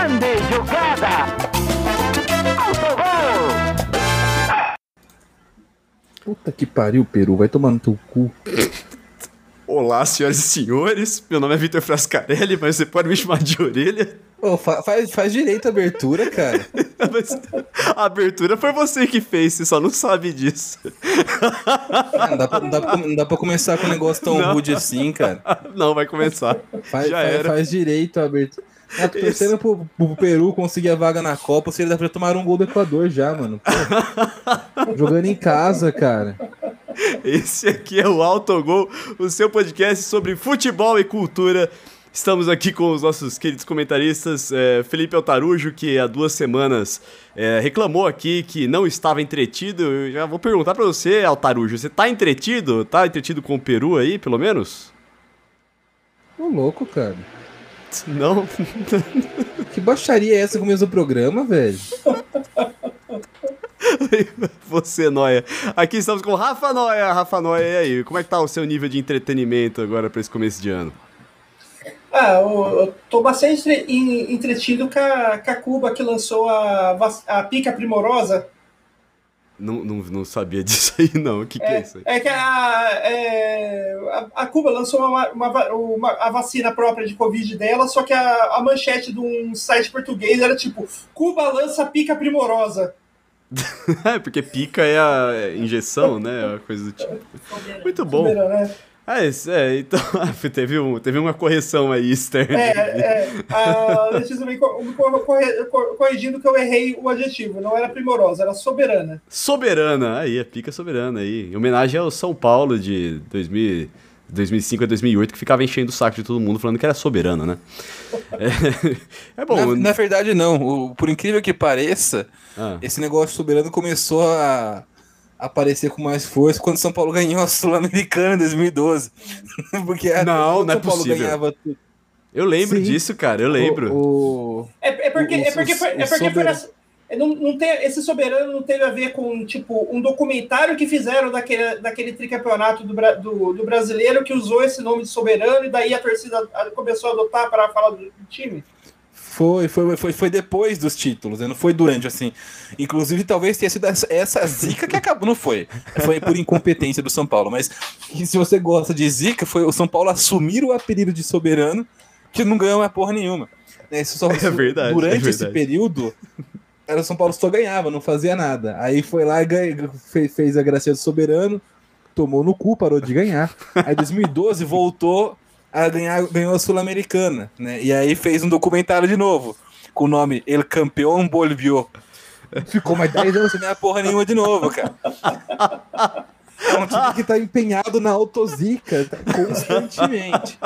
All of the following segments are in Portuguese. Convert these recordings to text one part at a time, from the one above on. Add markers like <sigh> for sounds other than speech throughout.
Grande jogada! Autogol! Puta que pariu, Peru, vai tomar no teu cu. Olá, senhoras e senhores. Meu nome é Vitor Frascarelli, mas você pode me chamar de orelha. Fa- faz, faz direito a abertura, cara. <laughs> Mas a abertura foi você que fez, você só não sabe disso. Ah, não, dá pra, não, dá pra, não dá pra começar com um negócio tão Não. rude assim, cara. Não, vai começar. Faz, Já faz, era. faz direito a abertura. Tô torcendo pro, pro Peru conseguir a vaga na Copa, se ele dá pra tomar um gol do Equador já, mano. <laughs> Jogando em casa, cara. Esse aqui é o Autogol, o seu podcast sobre futebol e cultura. Estamos aqui com os nossos queridos comentaristas, é, Felipe Altarujo, que há duas semanas é, reclamou aqui que não estava entretido. Eu já vou perguntar pra você, Altarujo, você tá entretido? Tá entretido com o Peru aí, pelo menos? Ô, louco, cara. Não? <laughs> Que baixaria é essa no começo do programa, velho? <laughs> Você, Noia. Aqui estamos com Rafa Noia. Rafa Noia, e aí? Como é que tá o seu nível de entretenimento agora pra esse começo de ano? Ah, eu, eu tô bastante entre- en- entretido com a, com a Cuba que lançou a, a pica primorosa. Não, não, não sabia <laughs> disso aí, não. O que, que é, É, isso aí? é que a, é, a, a Cuba lançou uma, uma, uma- a vacina própria de Covid dela, só que a, a manchete de um site português era tipo: Cuba lança pica primorosa. <laughs> É, porque pica é a é, injeção, né? Uma coisa do tipo. <laughs> Muito bom. Né? Ah, isso, é, então <laughs> teve, um, teve uma correção aí externa. É, é, a Letícia cor- corrigindo que eu errei o adjetivo, não era primorosa, era soberana. Soberana, aí, a pica soberana aí. Em homenagem ao São Paulo de 2000, 2005 a 2008, que ficava enchendo o saco de todo mundo falando que era soberano, né? <laughs> É, é bom. na, na verdade, não. O- por incrível que pareça, Ah. esse negócio soberano começou a aparecer com mais força quando São Paulo ganhou a Sul-Americana em 2012. <laughs> Porque Não, não é São Paulo possível. ganhava tudo. Eu lembro Sim. disso, cara, eu lembro. O, o- É, é porque, O- é porque, é porque foi soberano- nessa- é, não, não tem, esse soberano não teve a ver com tipo um documentário que fizeram daquele, daquele tricampeonato do, do, do brasileiro que usou esse nome de soberano e daí a torcida começou a adotar para falar do, do time. Foi, foi, foi, foi depois dos títulos, né? não foi durante, assim. Inclusive, talvez tenha sido essa, essa zica que acabou. Não foi. Foi por incompetência do São Paulo. Mas se você gosta de zica, foi o São Paulo assumir o apelido de soberano, que não ganhou mais porra nenhuma. Né, isso só- <laughs> É verdade, Durante é esse verdade. período, era o São Paulo só ganhava, não fazia nada. Aí foi lá e ganha- fez, fez a gracinha do soberano, tomou no cu, parou de ganhar. Aí em 2012 voltou a ganhar, ganhou a Sul-Americana, né? E aí fez um documentário de novo, com o nome El Campeón Volvió. Ficou mais 10 anos sem ganhar porra nenhuma de novo, cara. É um time que tá empenhado na autozica tá? constantemente.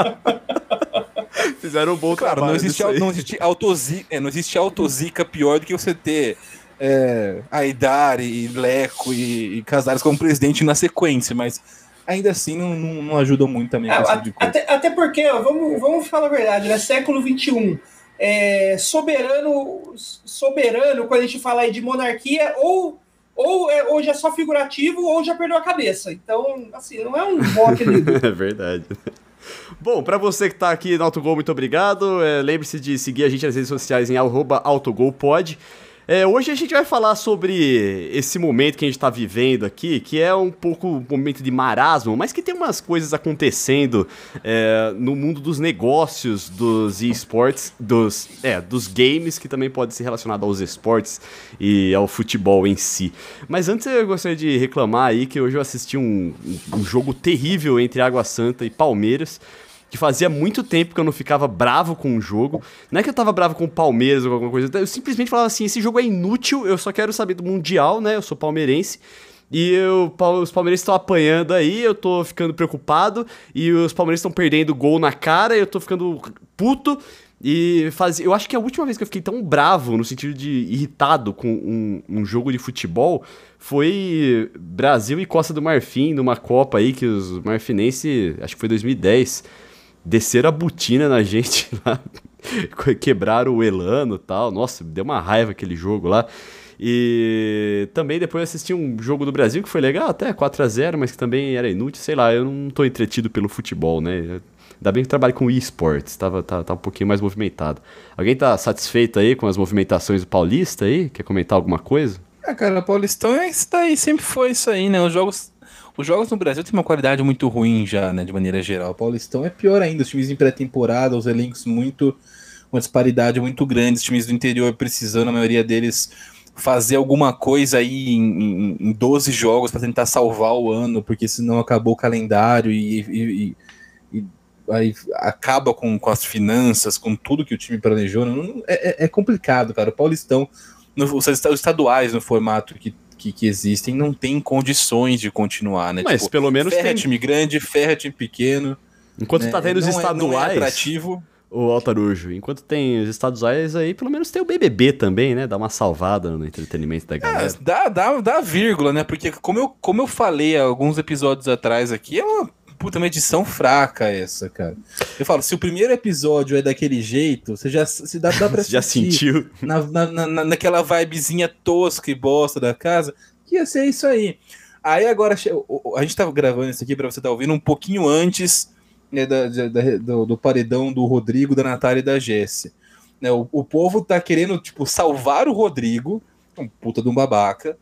Fizeram um bom Claro, trabalho. não existe, não existe autozica, é, não existe autozica pior do que você ter é, Aidar e Leco e, e Casares como presidente na sequência, mas ainda assim não, não, não ajuda muito também Ah, esse a- tipo de coisa. até, até porque, ó, vamos, vamos falar a verdade, né? Século XXI. É, soberano, soberano, quando a gente fala aí de monarquia, ou, ou é, hoje é só figurativo ou já perdeu a cabeça. Então, assim, não é um <laughs> apelido. É verdade. Bom, pra você que tá aqui no Autogol, muito obrigado. É, Lembre-se de seguir a gente nas redes sociais em autogolpod. É, hoje a gente vai falar sobre esse momento que a gente tá vivendo aqui, que é um pouco um momento de marasmo, mas que tem umas coisas acontecendo é, no mundo dos negócios dos esportes, dos, é, dos games, que também pode ser relacionado aos esportes e ao futebol em si. Mas antes eu gostaria de reclamar aí que hoje eu assisti um, um jogo terrível entre Água Santa e Palmeiras que fazia muito tempo que eu não ficava bravo com o jogo. Não é que eu tava bravo com o Palmeiras ou alguma coisa, eu simplesmente falava assim: esse jogo é inútil, eu só quero saber do Mundial, né? Eu sou palmeirense. E eu, os palmeirenses estão apanhando aí, eu tô ficando preocupado. E os palmeirenses estão perdendo gol na cara, eu tô ficando puto. E faz... eu acho que a última vez que eu fiquei tão bravo, no sentido de irritado com um, um jogo de futebol, foi Brasil e Costa do Marfim, numa Copa aí que os marfinenses, acho que foi 2010, desceram a botina na gente <laughs> lá, quebraram o Elano tal. Nossa, deu uma raiva aquele jogo lá. E também depois assisti um jogo do Brasil que foi legal, até 4 a 0 mas que também era inútil. Sei lá, eu não tô entretido pelo futebol, né? Ainda bem que trabalho com esportes, tava, tá, tá um pouquinho mais movimentado. Alguém tá satisfeito aí com as movimentações do Paulista aí? Quer comentar alguma coisa? Ah, cara, o Paulistão é isso daí, sempre foi isso aí, né? Os jogos, os jogos no Brasil têm uma qualidade muito ruim já, né, de maneira geral. O Paulistão é pior ainda, os times em pré-temporada, os elencos muito uma disparidade muito grande, os times do interior precisando, a maioria deles fazer alguma coisa aí em, em, em 12 jogos para tentar salvar o ano, porque senão acabou o calendário e, e, e, e aí acaba com, com as finanças, com tudo que o time planejou. Não, é, é, é complicado, cara. O Paulistão, no, os estaduais no formato que, que, que, existem, não tem condições de continuar, né? Mas tipo, pelo menos ferra tem... time grande, ferra time pequeno. Enquanto né? tá tendo os estaduais. É, é atrativo o Altarujo. Enquanto tem os estaduais aí, pelo menos tem o BBB também, né? Dá uma salvada no entretenimento da galera. É, dá, dá, dá vírgula, né? Porque como eu, como eu falei alguns episódios atrás aqui, é uma puta uma edição fraca essa, cara. Eu falo, se o primeiro episódio é daquele jeito, você já se dá, dá pra <laughs> já sentiu na, na, na, naquela vibezinha tosca e bosta da casa, que ia ser isso aí. Aí agora, a gente tava gravando isso aqui pra você tá ouvindo um pouquinho antes né, da, da, do, do, paredão do Rodrigo, da Natália e da Jesse. Né, o, o povo tá querendo, tipo, salvar o Rodrigo, um puta de um babaca,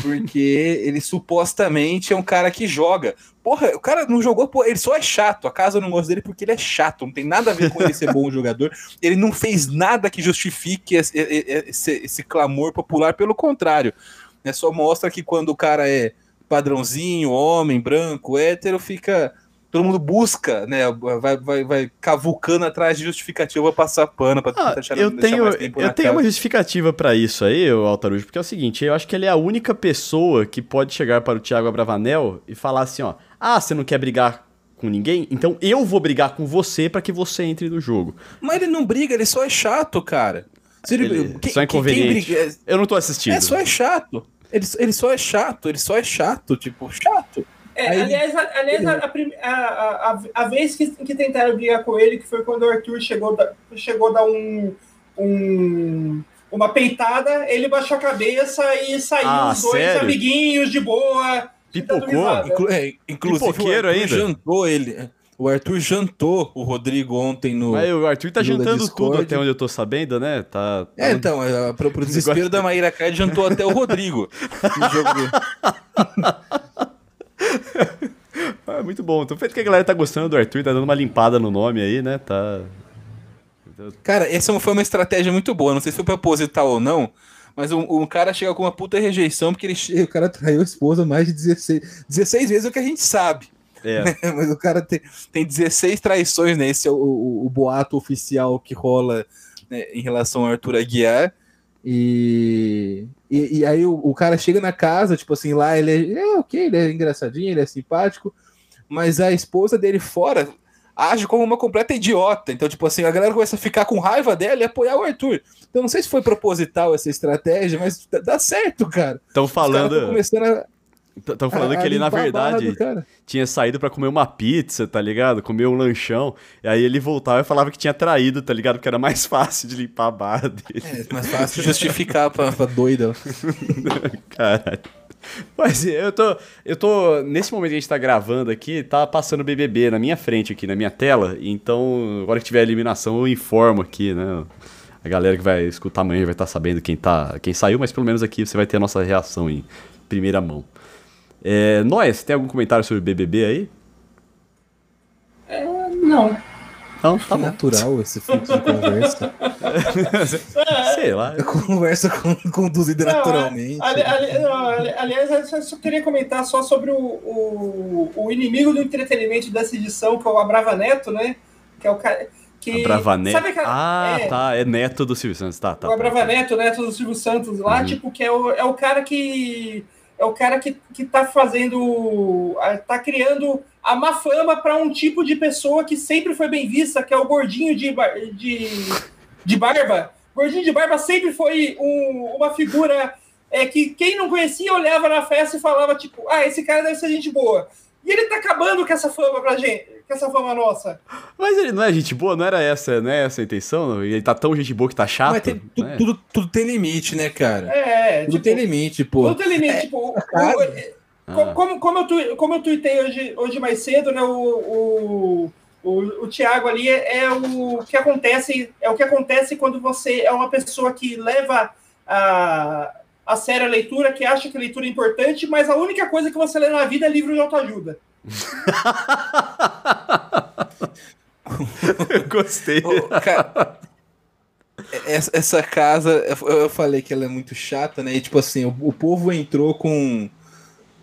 porque ele supostamente é um cara que joga. Porra, o cara não jogou, porra, ele só é chato. A casa não gosta dele porque ele é chato, não tem nada a ver com ele ser bom <laughs> jogador. Ele não fez nada que justifique esse, esse, esse clamor popular, pelo contrário. Né, só mostra que quando o cara é padrãozinho, homem, branco, hétero, fica todo mundo busca, né? Vai, vai, vai cavucando atrás de justificativa pra passar pano, pra ah, tentar eu tenho, Eu tenho uma justificativa para isso aí, Altarujo, porque é o seguinte, eu acho que ele é a única pessoa que pode chegar para o Thiago Abravanel e falar assim, ó, ah, você não quer brigar com ninguém? Então eu vou brigar com você para que você entre no jogo. Mas ele não briga, ele só é chato, cara. Ele, só é inconveniente. Briga, eu não tô assistindo. É só é chato. Ele, ele só é chato, ele só é chato, tipo, chato. É, Aí, aliás, a, aliás a, a, a, a, vez que, que tentaram brigar com ele, que foi quando o Arthur chegou, da, chegou a dar um, um, uma peitada, ele baixou a cabeça e saiu ah, os dois sério? amiguinhos de boa. Pipocou? Inclu é, inclusive, Pipoqueiro ainda? jantou ele. O Arthur jantou o Rodrigo ontem no. Mas o Arthur tá jantando tudo até onde eu tô sabendo, né? Tá, tá... É, então, é, pro, pro <laughs> desespero da Maíra Card jantou até o Rodrigo <laughs> no jogo. <laughs> ah, muito bom. Então, feito que a galera tá gostando do Arthur, tá dando uma limpada no nome aí, né? Tá. Cara, essa foi uma estratégia muito boa. Não sei se foi proposital ou não, mas um, um, cara chega com uma puta rejeição porque ele, o cara traiu a esposa mais de 16, 16 vezes, é o que a gente sabe. É. Né? <laughs> Mas o cara tem, tem 16 traições, né? Esse é o, o, o boato oficial que rola né, em relação ao Arthur Aguiar. E, e, e, aí o, o, cara chega na casa, tipo assim, lá ele é, é ok, ele é engraçadinho, ele é simpático, mas a esposa dele fora age como uma completa idiota. Então, tipo assim, a galera começa a ficar com raiva dela e apoiar o Arthur. Então, não sei se foi proposital essa estratégia, mas dá certo, cara. Estão falando. Começando a, Estão falando a, que ele, na verdade, tinha saído para comer uma pizza, tá ligado? Comer um lanchão. E aí ele voltava e falava que tinha traído, tá ligado? Porque era mais <laughs> fácil de limpar a barra dele. É, mais fácil de justificar pra, pra doida. <laughs> Caralho. Mas eu tô, eu tô. Nesse momento que a gente tá gravando aqui, tá passando BBB na minha frente aqui, na minha tela. Então, agora que tiver a eliminação, eu informo aqui, né? A galera que vai escutar amanhã vai estar tá sabendo quem, tá, quem saiu, mas pelo menos aqui você vai ter a nossa reação em primeira mão. É, Nós, tem algum comentário sobre BBB aí? É, não. Não, tá natural esse fluxo de conversa. <laughs> Sei lá. A conversa conduzida não, naturalmente. Ali, ali, não, aliás, eu só queria comentar só sobre o, o, o, inimigo do entretenimento dessa edição, que é o Abrava Neto, né? Que é o cara. Que, Brava Neto. ah, é, tá. É neto do Silvio Santos. Tá, tá. O Abrava tá, Neto, neto do Silvio Santos lá, uhum. tipo, que é o, é o cara que é o cara que, que tá fazendo. tá criando a má fama para um tipo de pessoa que sempre foi bem vista, que é o gordinho de, de, de barba. Gordinho de barba sempre foi um, uma figura é, que quem não conhecia olhava na festa e falava, tipo, ah, esse cara deve ser gente boa. E ele tá acabando com essa fama pra gente, com essa fama nossa. Mas ele não é gente boa, não era essa, né, essa a intenção? Ele tá tão gente boa que tá chato. Mas tem, né? tudo, tudo, tem limite, né, cara? É, tudo tipo, tem limite, pô. Tudo tem limite, é, tipo, o, ah. como, como, eu tu, como eu tuitei hoje, hoje mais cedo, né, o, o, O, o Tiago ali é, é, o que acontece, é o que acontece quando você é uma pessoa que leva a, a sério a leitura, que acha que a leitura é importante, mas a única coisa que você lê na vida é livro de autoajuda. <laughs> Gostei. cara, essa casa, eu falei que ela é muito chata, né? E tipo assim, o, o povo entrou com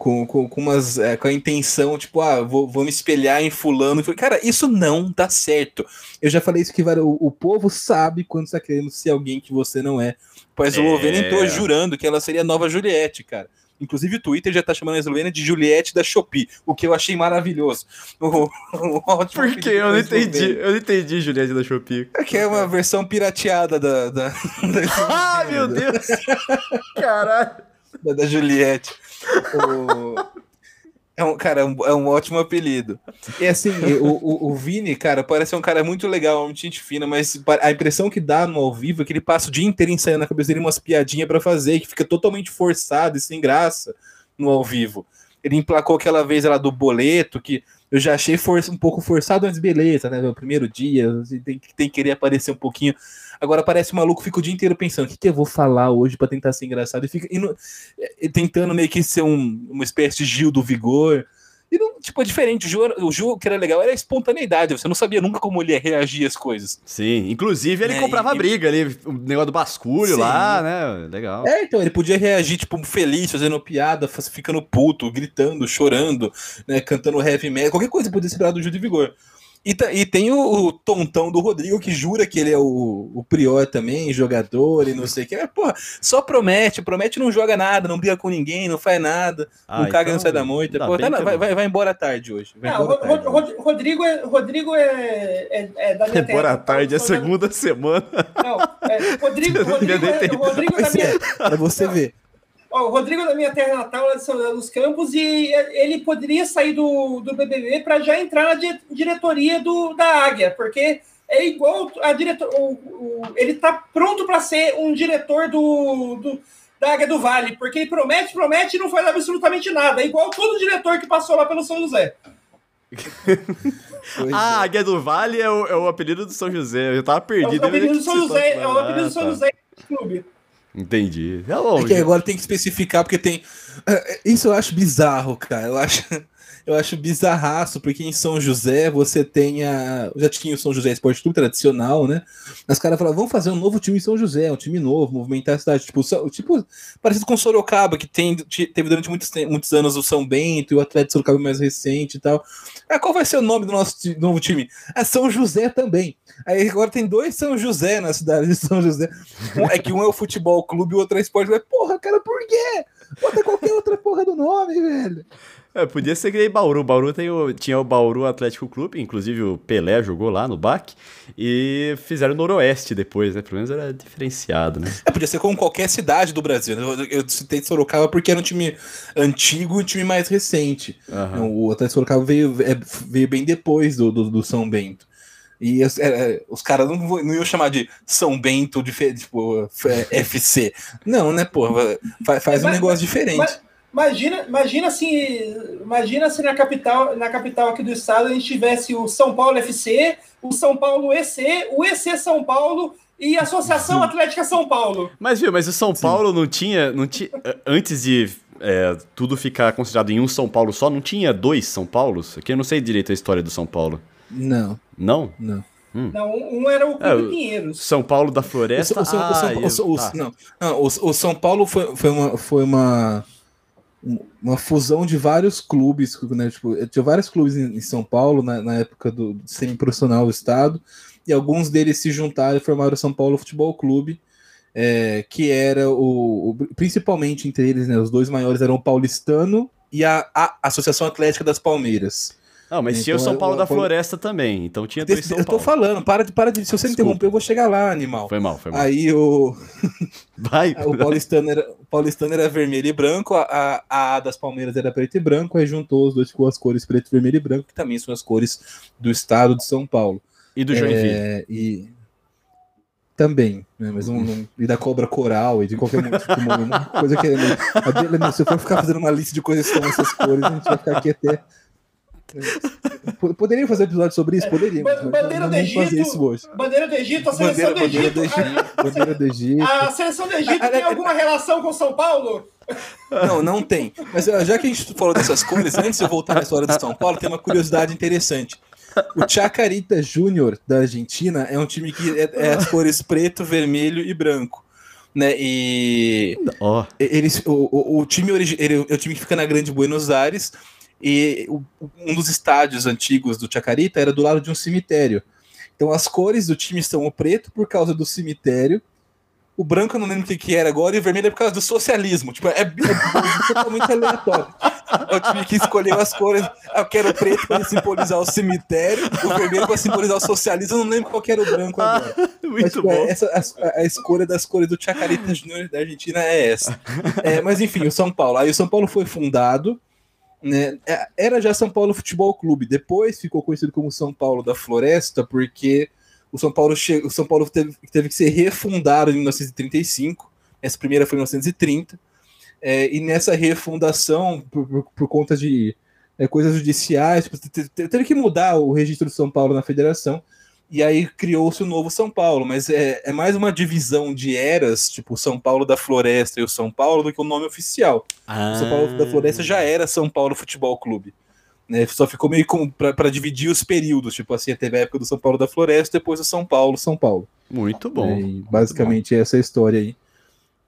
com, com, com, umas, é, com a intenção, tipo, ah, vou, vou me espelhar em fulano. Cara, isso não dá certo. Eu já falei isso que o, o povo sabe quando está querendo ser alguém que você não é. Pois é. o Lovena entrou jurando que ela seria a nova Juliette, cara. Inclusive o Twitter já tá chamando a Slovênia de Juliette da Shopee, o que eu achei maravilhoso. O, o, Por que? Eu não entendi. Eu não entendi Juliette da Shopee. É que é uma versão pirateada da. da, da <laughs> ah, meu Deus! Caralho! Da, da Juliette. O... É um, cara, é um, é um ótimo apelido. E assim, o, o, o, Vini, cara, parece um cara muito legal, uma gente fina, mas a impressão que dá no ao vivo é que ele passa o dia inteiro ensaiando na cabeça dele umas piadinhas para fazer, que fica totalmente forçado e sem graça no ao vivo. Ele emplacou aquela vez lá do boleto, que eu já achei for um pouco forçado, mas beleza, né? No primeiro dia, tem, tem que querer aparecer um pouquinho. Agora parece um maluco, fica o dia inteiro pensando: o que, que eu vou falar hoje para tentar ser engraçado? E fica e no, e tentando meio que ser um, uma espécie de Gil do Vigor. E não, tipo, é diferente. O Ju, o Ju, que era legal, era a espontaneidade. Você não sabia nunca como ele ia reagir às coisas. Sim, inclusive ele é, comprava e, briga ali, o negócio do basculho sim. lá, né? Legal. É, então, ele podia reagir, tipo, feliz, fazendo piada, ficando puto, gritando, chorando, né? Cantando heavy metal, qualquer coisa podia ser do Gil de Vigor. E, e, tem o, o, tontão do Rodrigo que jura que ele é o, o prior também, jogador e não sei o que. Mas, porra, só promete, promete não joga nada, não briga com ninguém, não faz nada, ah, não caga, então, não sai da moita. Porra, tá, vai, vai, vai, embora tarde hoje. Vai não, tarde, Rod, Rodrigo é, Rodrigo é, é, é da minha Embora tarde, é segunda semana. Não, é, Rodrigo, <laughs> Rodrigo, é, Rodrigo da minha... Pra você ver. Ó, o Rodrigo da minha terra natal, lá de São José dos Campos, e ele poderia sair do, do BBB para já entrar na diretoria do, da Águia, porque é igual a diretor, o, o, ele está pronto para ser um diretor do, do, da Águia do Vale, porque ele promete, promete e não faz absolutamente nada. É igual todo diretor que passou lá pelo São José. <laughs> ah, é. Águia do Vale é o, é o, apelido do São José. Eu tava perdido. É o apelido do São José, é o apelido do São José Clube. Entendi. É, longe. é que agora tem que especificar, porque tem. É, isso eu acho bizarro, cara. Eu acho, eu acho bizarraço, porque em São José você tem a. Já tinha o São José Esporte Clube tradicional, né? Mas os caras falaram, vamos fazer um novo time em São José, um time novo, movimentar a cidade. Tipo, tipo parecido com Sorocaba, que tem, teve durante muitos, muitos anos o São Bento e o Atlético Sorocaba mais recente e tal. Ah, qual vai ser o nome do nosso novo time? É São José também. Aí agora tem dois São José na cidade de São José. é que um é o futebol clube e o outro é esporte. Porra, cara, por quê? Bota qualquer outra porra do nome, velho. É, podia ser que nem Bauru. Bauru tem o, tinha o Bauru Atlético Clube, inclusive o Pelé jogou lá no BAC, e fizeram Noroeste depois, né? Pelo menos era diferenciado, né? É, podia ser como qualquer cidade do Brasil. Né? Eu, eu citei Sorocaba porque era um time antigo e um time mais recente. Uhum. O Atlético Sorocaba veio, é, veio bem depois do, do, do São Bento. E é, é, os caras não, não iam chamar de São Bento de tipo, FC. Não, né, pô? Faz, faz um negócio diferente. Mas, imagina, imagina se, imagina se na capital, na capital aqui do estado a gente tivesse o São Paulo FC, o São Paulo EC, o EC São Paulo e a Associação Sim. Atlética São Paulo. Mas viu, mas o São Paulo Sim. não tinha, não tinha antes de é, tudo ficar considerado em um São Paulo só, não tinha dois São Paulos? Aqui eu não sei direito a história do São Paulo. Não. Não? Não. Hum. Não, um era o Clube é, Pinheiros. São Paulo da Floresta. O, São Paulo foi, foi, uma, foi uma, uma fusão de vários clubes. Né, tipo, tinha vários clubes em, São Paulo na, na época do, do semi-profissional do Estado. E alguns deles se juntaram e formaram o São Paulo Futebol Clube. É, que era o, o, Principalmente entre eles, né, os dois maiores eram o Paulistano e a, a Associação Atlética das Palmeiras. Não, mas então, tinha o São Paulo eu, da Floresta também, então tinha dois São Eu tô falando, para de, para de. Se você me interromper, eu vou chegar lá, animal. Foi mal, foi mal. Aí o. <laughs> Vai. <laughs> o, paulistano era, o paulistano era vermelho e branco, a, a, a das Palmeiras era preto e branco, aí juntou os dois com as cores preto, vermelho e branco, que também são as cores do estado de São Paulo. E do Joinville. É, e. Também, né? Mas um, um, e da cobra coral e de qualquer tipo, coisa que. Né? Se eu for ficar fazendo uma lista de coisas que são essas cores, a gente vai ficar aqui até <laughs> Poderia fazer episódio sobre isso? Poderia. Ba bandeira do Egito. Bandeira do Egito, a seleção bandeira, do Egito. Bandeira do Egito. A, bandeira do Egito. A seleção do Egito tem alguma relação com São Paulo? Não, não tem. Mas já que a gente falou dessas cores, antes de eu voltar na história do São Paulo, tem uma curiosidade interessante. O Chacarita Júnior da Argentina é um time que é, é as cores preto, vermelho e branco. Né, e oh. eles, o, o, o time ele, é o time que fica na Grande Buenos Aires e um dos estádios antigos do Chacarita era do lado de um cemitério. Então as cores do time são o preto por causa do cemitério o branco eu não lembro o que, que era agora, e o vermelho é por causa do socialismo. Tipo, é, é, é totalmente aleatório. Eu tive que escolher as cores. Eu quero o preto para simbolizar o cemitério, o vermelho para simbolizar o socialismo. Eu não lembro qual era o branco agora. <laughs> muito mas, tipo, bom. Essa, a, a, escolha das cores do Chacarita Junior da Argentina é essa. É, mas enfim, o São Paulo. Aí o São Paulo foi fundado. Né, é, era já São Paulo Futebol Clube. Depois ficou conhecido como São Paulo da Floresta, porque o São Paulo, che... o São Paulo teve, teve que ser refundado em 1935. Essa primeira foi em 1930. É, e nessa refundação, por, por, por conta de é, coisas judiciais, tipo, teve que mudar o registro do São Paulo na federação. E aí criou-se o novo São Paulo, mas é, é mais uma divisão de eras, tipo o São Paulo da Floresta e o São Paulo, do que o nome oficial. Ah. O São Paulo da Floresta já era São Paulo Futebol Clube. Né, só ficou meio para dividir os períodos, tipo assim, teve a época do São Paulo da Floresta, depois do São Paulo, São Paulo. Muito bom. É, basicamente bom. essa história aí.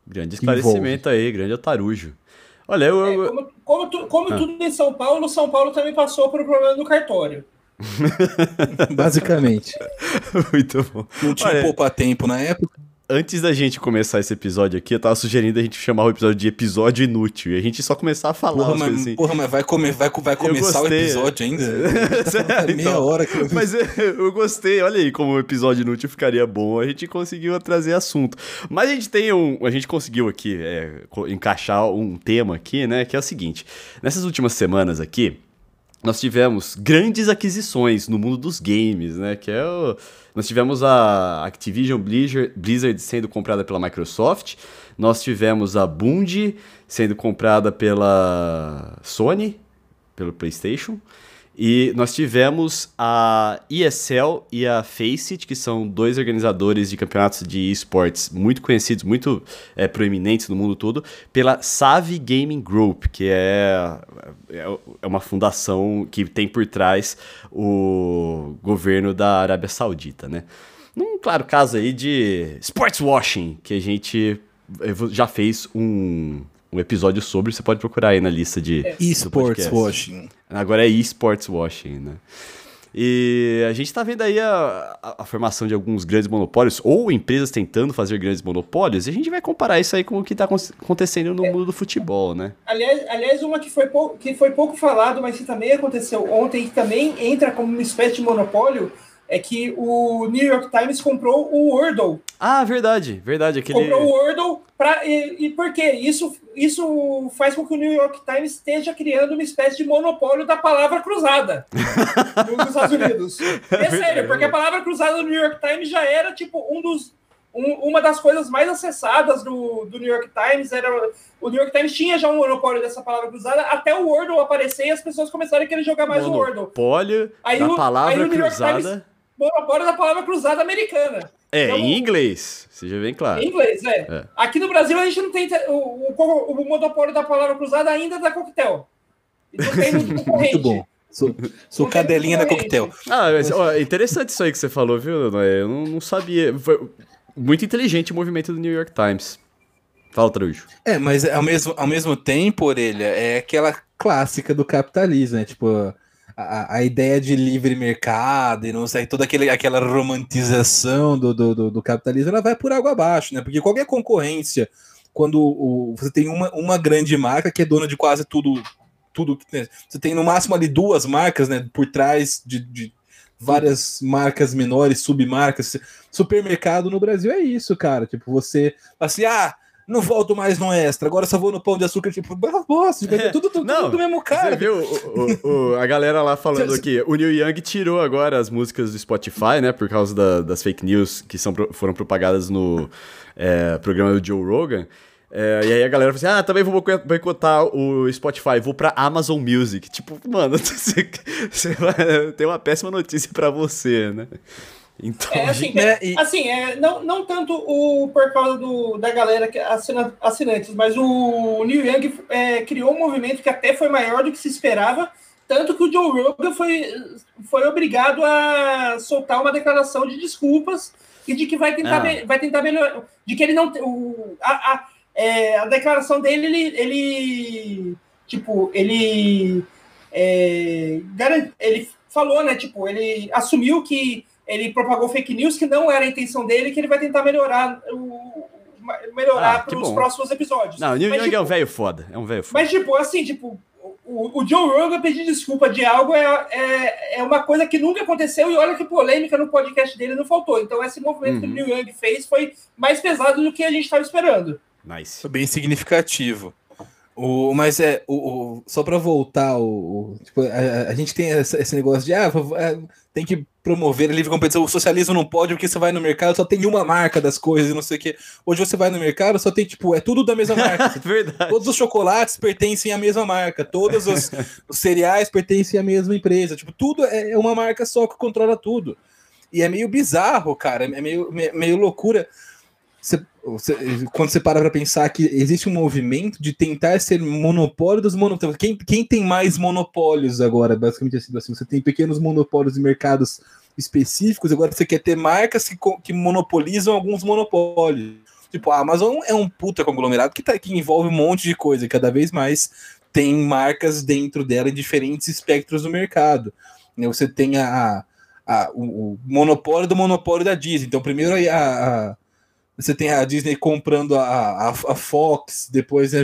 Grande esclarecimento aí, grande otarujo. Olha, eu. É, como, como, tu, como ah. tudo em São Paulo, São Paulo também passou por um problema do cartório. <laughs> Basicamente. <laughs> Muito bom. Não tinha poupa tempo na época antes da gente começar esse episódio aqui, eu tava sugerindo a gente chamar o episódio de episódio inútil e a gente só começar a falar porra, mas, assim. Porra, mas vai, come, vai, vai começar o episódio ainda? é, <laughs> meia então, hora que eu... Mas eu, eu, gostei, olha aí como o episódio inútil ficaria bom, a gente conseguiu trazer assunto. Mas a gente tem um, a gente conseguiu aqui é, encaixar um tema aqui, né, que é o seguinte, nessas últimas semanas aqui, nós tivemos grandes aquisições no mundo dos games, né? Que é o... Nós tivemos a Activision Blizzard, sendo comprada pela Microsoft, nós tivemos a Bungie sendo comprada pela Sony, pelo PlayStation, e nós tivemos a ESL e a Faceit, que são dois organizadores de campeonatos de esportes muito conhecidos, muito é, proeminentes no mundo todo, pela Savvy Gaming Group, que é, é, é uma fundação que tem por trás o governo da Arábia Saudita, né? Num claro caso aí de sports washing, que a gente eh, já fez um um episódio sobre, você pode procurar aí na lista de é. esports washing. Agora é esports washing, né? E a gente está vendo aí a, a, a, formação de alguns grandes monopólios, ou empresas tentando fazer grandes monopólios, e a gente vai comparar isso aí com o que está acontecendo no é. mundo do futebol, né? Aliás, aliás uma que foi, pouco, que foi pouco falado, mas que também aconteceu ontem, que também entra como uma espécie de monopólio, é que o New York Times comprou o Wordle. Ah, verdade, verdade. Aquele... Comprou o Wordle pra, e, e por quê? Isso, isso faz com que o New York Times esteja criando uma espécie de monopólio da palavra cruzada <laughs> nos Estados Unidos. <laughs> É, sério, porque a palavra cruzada do New York Times já era tipo um dos um, uma das coisas mais acessadas do, do New York Times era o New York Times tinha já um monopólio dessa palavra cruzada até o Wordle aparecer e as pessoas começaram a querer jogar mais monopólio o Wordle. Monopólio da palavra cruzada monopólio da palavra cruzada americana. É, então, em inglês, seja bem claro. Em inglês, é. é. Aqui no Brasil a gente não tem. O, o, o monopólio da palavra cruzada ainda é da coquetel. Não tem muito <laughs> Muito bom. Sou, sou cadelinha da coquetel. Ah, mas, ó, é interessante isso aí que você falou, viu, Noé? Eu não, não sabia. Foi muito inteligente o movimento do New York Times. Fala, Traújo. É, mas ao mesmo, ao mesmo tempo, Orelha, é aquela clássica do capitalismo, né? Tipo, a, ideia de livre mercado e não sei, toda aquele, aquela romantização do, do, do, capitalismo, ela vai por água abaixo, né? Porque qualquer concorrência, quando o, você tem uma, uma grande marca que é dona de quase tudo, tudo né? você tem no máximo ali duas marcas, né? Por trás de, de várias marcas menores, submarcas. Supermercado no Brasil é isso, cara. Tipo, você assim, ah, não volto mais no extra, agora só vou no pão de açúcar, tipo, bosta, é, <laughs> tudo, tudo, não, tudo do mesmo cara. Você viu o, o, a galera lá falando aqui, o Neil Young tirou agora as músicas do Spotify, né, por causa da, das fake news que são, foram propagadas no é, programa do Joe Rogan, É, e aí a galera falou assim: ah, também vou boicotar o Spotify, vou pra Amazon Music. Tipo, mano, <laughs> você, você vai, tem uma péssima notícia para você, né? Então, é, assim, né, e... assim é, não, não tanto o, por causa do, da galera que assina, assinantes, mas o Neil Young é, criou um movimento que até foi maior do que se esperava, tanto que o Joe Rogan foi, foi obrigado a soltar uma declaração de desculpas e de que vai tentar, ah. vai tentar melhorar, de que ele não o, a, a, é, a declaração dele ele, ele tipo ele é, ele falou né tipo ele assumiu que ele propagou fake news que não era a intenção dele, que ele vai tentar melhorar o, melhorar ah, para os próximos episódios. Não, o Neil Young tipo, é um velho foda, é um velho foda. Mas tipo, assim, tipo, o, o Joe Rogan pedir desculpa de algo é, é, é, uma coisa que nunca aconteceu e olha que polêmica no podcast dele não faltou. Então esse movimento uhum. que o Neil Young fez foi mais pesado do que a gente estava esperando. Nice. Foi bem significativo. O, mas é, o, o só para voltar, o, tipo, a, a, gente tem essa, esse negócio de ah, é, tem que promover a livre competição. O socialismo não pode porque você vai no mercado só tem uma marca das coisas e não sei o que. Hoje você vai no mercado só tem tipo é tudo da mesma marca. <laughs> Verdade. Todos os chocolates pertencem à mesma marca, todos os, <laughs> os cereais pertencem à mesma empresa. Tipo tudo é, é uma marca só que controla tudo. E é meio bizarro, cara. É meio, meio, meio loucura. Quando você para para pensar que existe um movimento de tentar ser monopólio dos monopólios. Quem, quem tem mais monopólios agora, basicamente assim, assim, você tem pequenos monopólios de mercados específicos, agora você quer ter marcas que, que monopolizam alguns monopólios. Tipo, a Amazon é um puta conglomerado que, tá, que envolve um monte de coisa, e cada vez mais tem marcas dentro dela em diferentes espectros do mercado. Você tem a, a o, o, monopólio do monopólio da Disney. Então, primeiro a, a você tem a Disney comprando a, a, a Fox, depois né,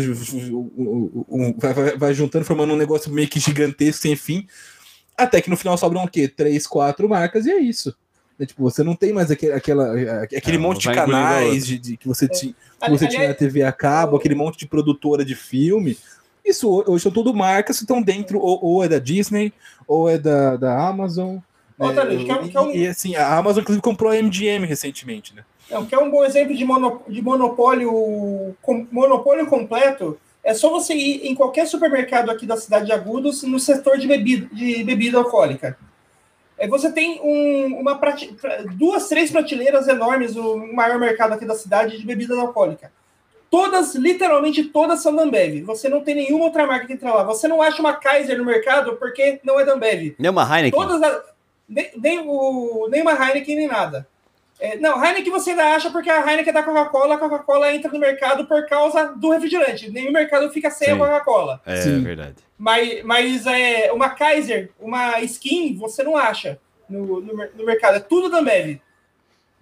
vai, vai, juntando, formando um negócio meio que gigantesco, sem fim, até que no final sobram o quê? Três, quatro marcas, e é isso. É, tipo, você não tem mais aquele, aquela, aquele é, monte de canais de, de, que você, ti, que você tinha na TV a cabo, aquele monte de produtora de filme. Isso hoje são tudo marcas que estão dentro, ou, ou, é da Disney, ou é da, da Amazon. É, e, e, assim, a Amazon, inclusive, comprou a MGM recentemente, né? É, o que é um bom exemplo de, mono, de monopólio, com, monopólio completo é só você ir em qualquer supermercado aqui da cidade de Agudos no setor de bebida, de bebida alcoólica. É, você tem um, uma prate, duas, três prateleiras enormes, o maior mercado aqui da cidade de bebida alcoólica. Todas, literalmente todas são da Ambev. Você não tem nenhuma outra marca que entra lá. Você não acha uma Kaiser no mercado porque não é da Ambev. Nem uma Heineken. Todas, nem, nem, o, nem uma Heineken, nem nada. É, não, Heineken você ainda acha porque a Heineken é da Coca-Cola, a Coca-Cola entra no mercado por causa do refrigerante. Nenhum mercado fica sem Sim. a Coca-Cola. É, Sim. verdade. Mas, mas é, uma Kaiser, uma skin, você não acha no, no, no mercado. É tudo da Ambev.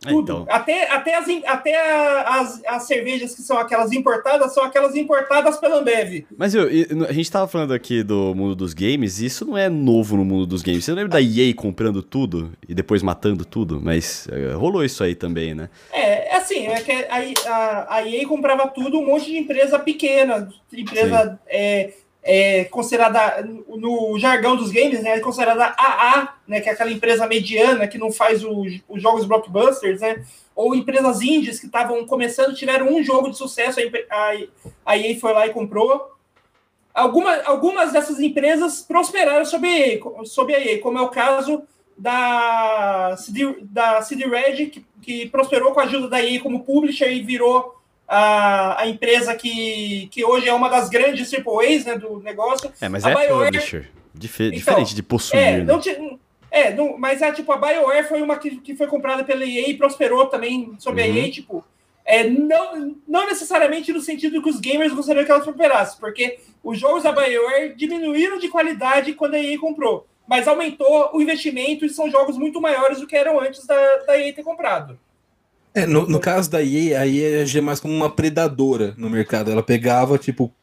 Tudo. Então. Até, até, as, até as, as cervejas que são aquelas importadas são aquelas importadas pela Ambev. Mas eu, a gente tava falando aqui do mundo dos games, e isso não é novo no mundo dos games. Você lembra da EA comprando tudo e depois matando tudo? Mas é, rolou isso aí também, né? É, é assim, é que a, a, a EA comprava tudo, um monte de empresa pequena, empresa é, é considerada, no jargão dos games, né, é considerada AA, né, que é aquela empresa mediana que não faz os, os jogos blockbusters, né, ou empresas indies que estavam começando, tiveram um jogo de sucesso, a, a EA foi lá e comprou. Alguma, algumas dessas empresas prosperaram sob sob a EA como é o caso da CD, da CD Red, que, que prosperou com a ajuda da EA como publisher e virou a, a empresa que, que hoje é uma das grandes AAAs né, do negócio. É, mas a é BioWare... publisher. Dif então, diferente de possuir. É, né? não é não, mas é tipo, a BioWare foi uma que, que foi comprada pela EA e prosperou também sobre uhum. a EA, tipo. É, não, não necessariamente no sentido que os gamers gostariam que ela prosperasse, porque os jogos da BioWare diminuíram de qualidade quando a EA comprou, mas aumentou o investimento e são jogos muito maiores do que eram antes da, da EA ter comprado. É, no, no caso da EA, a EA agia mais como uma predadora no mercado. Ela pegava, tipo,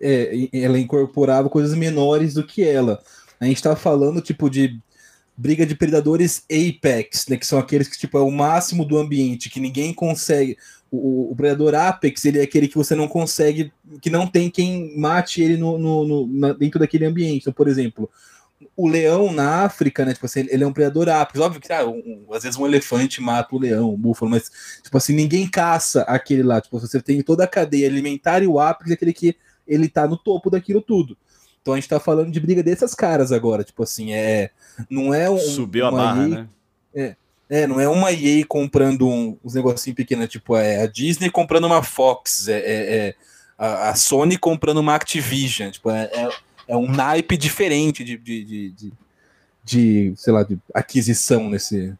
é, ela incorporava coisas menores do que ela. A gente tá falando, tipo, de briga de predadores Apex, né? Que são aqueles que, tipo, é o máximo do ambiente, que ninguém consegue. O, o, predador Apex, ele é aquele que você não consegue, que não tem quem mate ele no, no, no na, dentro daquele ambiente. Então, por exemplo, o leão na África, né? Tipo assim, ele é um predador ápice. Óbvio que ah, um, às vezes um elefante mata o leão, o búfalo, mas tipo assim, ninguém caça aquele lá. Tipo, você tem toda a cadeia alimentar e o ápice é aquele que ele tá no topo daquilo tudo. Então a gente tá falando de briga dessas caras agora, tipo assim, é não é um subiu a barra, EA, né? É, é, não é uma EA comprando um, uns negocinhos pequenos, tipo é a Disney comprando uma Fox, é, é, é a, a, Sony comprando uma Activision, tipo é, é é um naipe diferente de, de, de, de, de sei lá, de aquisição nesse,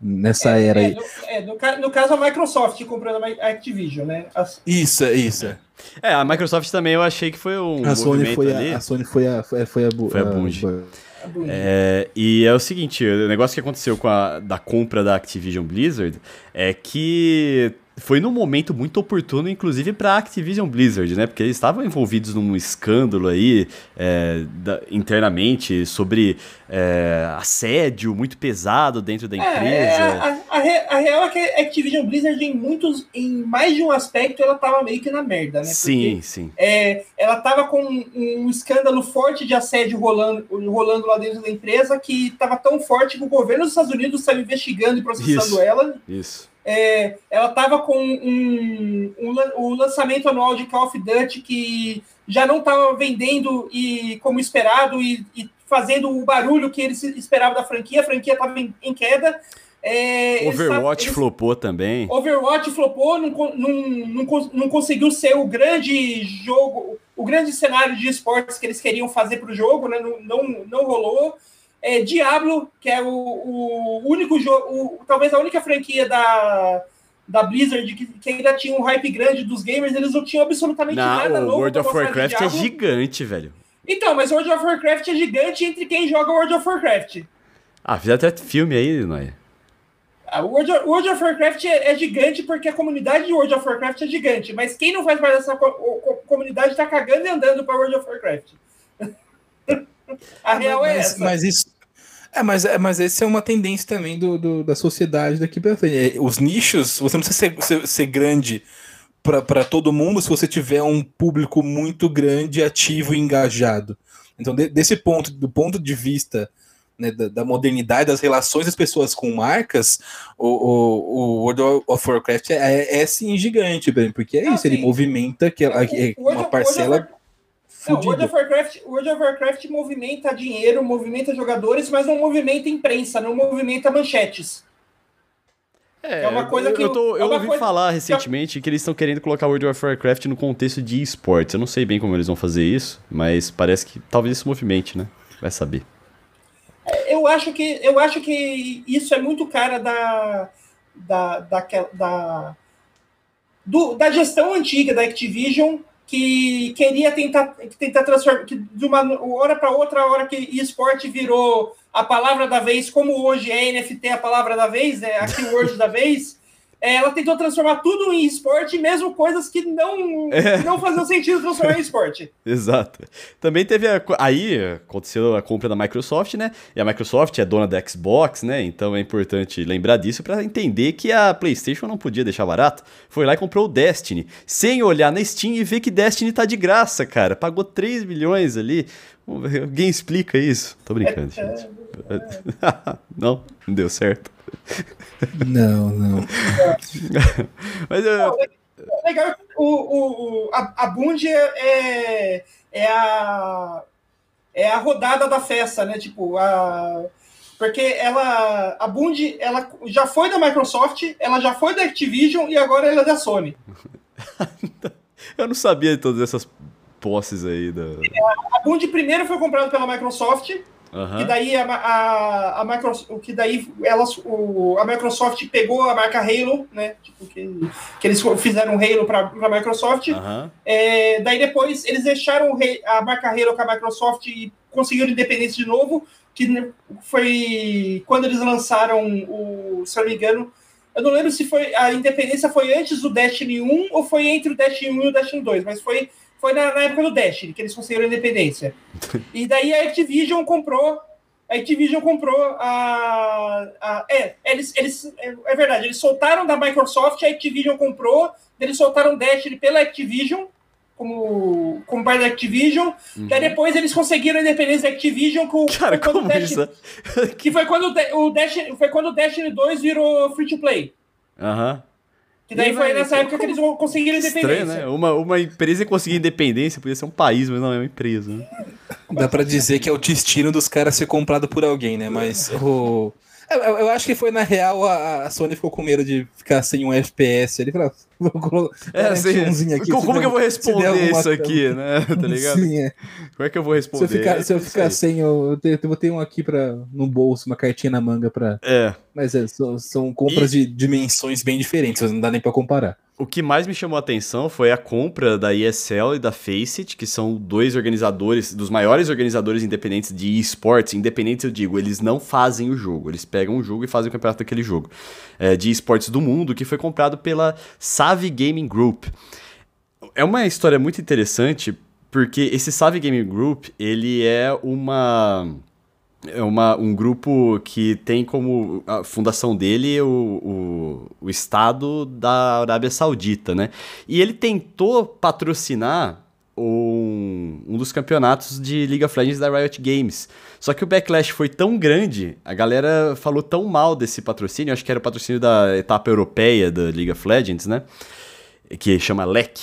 nessa é, era é, aí. No, é, no, no, caso, a Microsoft comprando a Activision, né? As... Isso, isso. É. é, a Microsoft também eu achei que foi um a Sony foi ali. A, a Sony foi a, foi, foi a, foi a, a É, e é o seguinte, o negócio que aconteceu com a da compra da Activision Blizzard é que foi num momento muito oportuno, inclusive para a Activision Blizzard, né? Porque eles estavam envolvidos num escândalo aí é, da, internamente sobre é, assédio muito pesado dentro da é, empresa. É, a, a, a, real é que a Activision Blizzard, em muitos, em mais de um aspecto, ela tava meio que na merda, né? Porque, sim, sim. É, ela tava com um, um escândalo forte de assédio rolando, rolando lá dentro da empresa que tava tão forte que o governo dos Estados Unidos estava investigando e processando isso, ela. Isso é, ela estava com um, um, o lançamento anual de Call of Duty que já não estava vendendo e como esperado e, e, fazendo o barulho que eles esperavam da franquia. A franquia estava em, em, queda. É, Overwatch eles, flopou também. Overwatch flopou, não, não, não, não conseguiu ser o grande jogo, o grande cenário de esportes que eles queriam fazer para o jogo, né? não, não, não rolou é, Diablo, que é o, o único jogo, talvez a única franquia da, da Blizzard que, que, ainda tinha um hype grande dos gamers, eles não tinham absolutamente não, nada novo. World of Warcraft é gigante, velho. Então, mas World of Warcraft é gigante entre quem joga World of Warcraft. Ah, fiz até filme aí, não é? World of, World of Warcraft é, é, gigante porque a comunidade de World of Warcraft é gigante, mas quem não faz parte dessa co comunidade tá cagando e andando para World of Warcraft. A real é mas, essa. Mas isso. É, mas, é, mas essa é uma tendência também do, do da sociedade daqui para frente. É, os nichos, você não precisa ser, ser, ser grande para todo mundo se você tiver um público muito grande, ativo e engajado. Então, de, desse ponto, do ponto de vista né, da, da, modernidade, das relações das pessoas com marcas, o, o, o World of Warcraft é, é, é sim gigante, porque é isso, ele movimenta que, é, uma parcela. Não, World of, Warcraft, World of Warcraft movimenta dinheiro, movimenta jogadores, mas não movimenta imprensa, não movimenta manchetes. É, é uma coisa que. Eu, tô, é eu ouvi coisa... falar recentemente que eles estão querendo colocar World of Warcraft no contexto de esportes. Eu não sei bem como eles vão fazer isso, mas parece que talvez isso movimente, né? Vai saber. É, eu acho que, eu acho que isso é muito cara da. da, da, da, do, da gestão antiga da Activision que queria tentar, tentar transformar, que de uma hora para outra, hora que esporte virou a palavra da vez, como hoje é NFT a palavra da vez, é a keyword da vez, ela tentou transformar tudo em esporte, mesmo coisas que não, é. não faziam sentido transformar em <laughs> esporte. Exato. Também teve a, aí aconteceu a compra da Microsoft, né? E a Microsoft é dona da Xbox, né? Então é importante lembrar disso para entender que a PlayStation não podia deixar barato. Foi lá e comprou o Destiny, sem olhar na Steam e ver que Destiny tá de graça, cara. Pagou 3 milhões ali. Alguém explica isso? Tô brincando, é, gente. É, <laughs> não, não deu certo. Não, não. <laughs> Mas eu... legal, o, o, a, a Bund é, é, a, é a rodada da festa, né? Tipo, a, porque ela, a Bund, ela já foi da Microsoft, ela já foi da Activision e agora ela é da Sony. <laughs> eu não sabia de todas essas posses aí. Da... A Bund primeiro foi comprada pela Microsoft, Uhum. Que daí a, a, a Microsoft, que daí elas, o, a Microsoft pegou a marca Halo, né? Tipo, que, que eles fizeram Halo para a Microsoft. Uhum. É, daí depois eles deixaram a marca Halo com a Microsoft e conseguiram independência de novo. Que foi quando eles lançaram o, se eu não me engano, eu não lembro se foi a independência foi antes do Destiny 1 ou foi entre o Destiny 1 e o Destiny 2, mas foi foi na, na época do Destiny, que eles conseguiram a independência. <laughs> e daí a Activision comprou. A Activision comprou a. a é, eles, eles, é, é verdade, eles soltaram da Microsoft, a Activision comprou, eles soltaram Destiny pela Activision, como, como parte da Activision. Uhum. Daí depois eles conseguiram a independência da Activision com, Cara, como Dash, isso? <laughs> que foi quando o Dash, foi quando o Destiny 2 virou free to play. Aham. Uhum. E daí e foi nessa época que eles conseguiram independência. Estranho, né? Uma, uma empresa conseguir independência podia ser um país, mas não é uma empresa. Né? Dá pra dizer que é o destino dos caras ser comprado por alguém, né? Mas o. Eu, eu, acho que foi, na real, a, a, Sony ficou com medo de ficar sem um FPS. Ele falou, vou é, assim, aqui, como, como que eu vou responder isso aqui, né? <laughs> Tá ligado? Sim, é. Como é que eu vou responder? Se eu ficar, se eu ficar sem, eu, eu vou ter um aqui pra, no bolso, uma cartinha na manga pra... É. Mas é, são, são compras e... de dimensões bem diferentes, não dá nem pra comparar. O que mais me chamou a atenção foi a compra da ESL e da Faceit, que são dois organizadores, dos maiores organizadores independentes de esportes. Independentes, eu digo, eles não fazem o jogo, eles pegam o jogo e fazem o campeonato daquele jogo. É, de esportes do mundo, que foi comprado pela Save Gaming Group. É uma história muito interessante, porque esse Save Gaming Group, ele é uma é uma, um grupo que tem como a fundação dele o, o, o, Estado da Arábia Saudita, né? E ele tentou patrocinar um, um dos campeonatos de League of Legends da Riot Games. Só que o backlash foi tão grande, a galera falou tão mal desse patrocínio, acho que era o patrocínio da etapa europeia da League of Legends, né? Que chama LEC.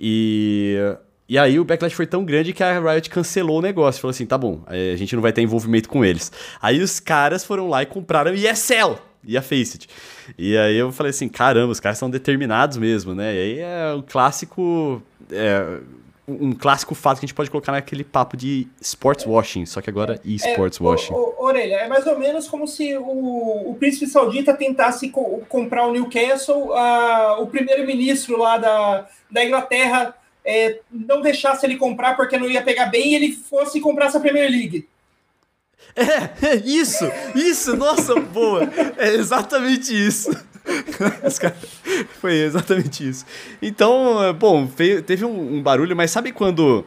E e aí o backlash foi tão grande que a Riot cancelou o negócio. Falou assim, tá bom, a gente não vai ter envolvimento com eles. Aí os caras foram lá e compraram a ESL e a Faceit. E aí eu falei assim, caramba, os caras são determinados mesmo, né? E aí é um clássico... É, um clássico fato que a gente pode colocar naquele papo de sports washing, só que agora é, e-sports é, washing. O, o, Orelha, é mais ou menos como se o, o príncipe saudita tentasse co comprar o Newcastle, uh, o primeiro-ministro lá da, da Inglaterra é, não deixasse ele comprar porque não ia pegar bem e ele fosse comprar essa Premier League. É, é isso, isso, nossa, boa. É exatamente isso. <laughs> Foi exatamente isso. Então, é, bom, teve um, barulho, mas sabe quando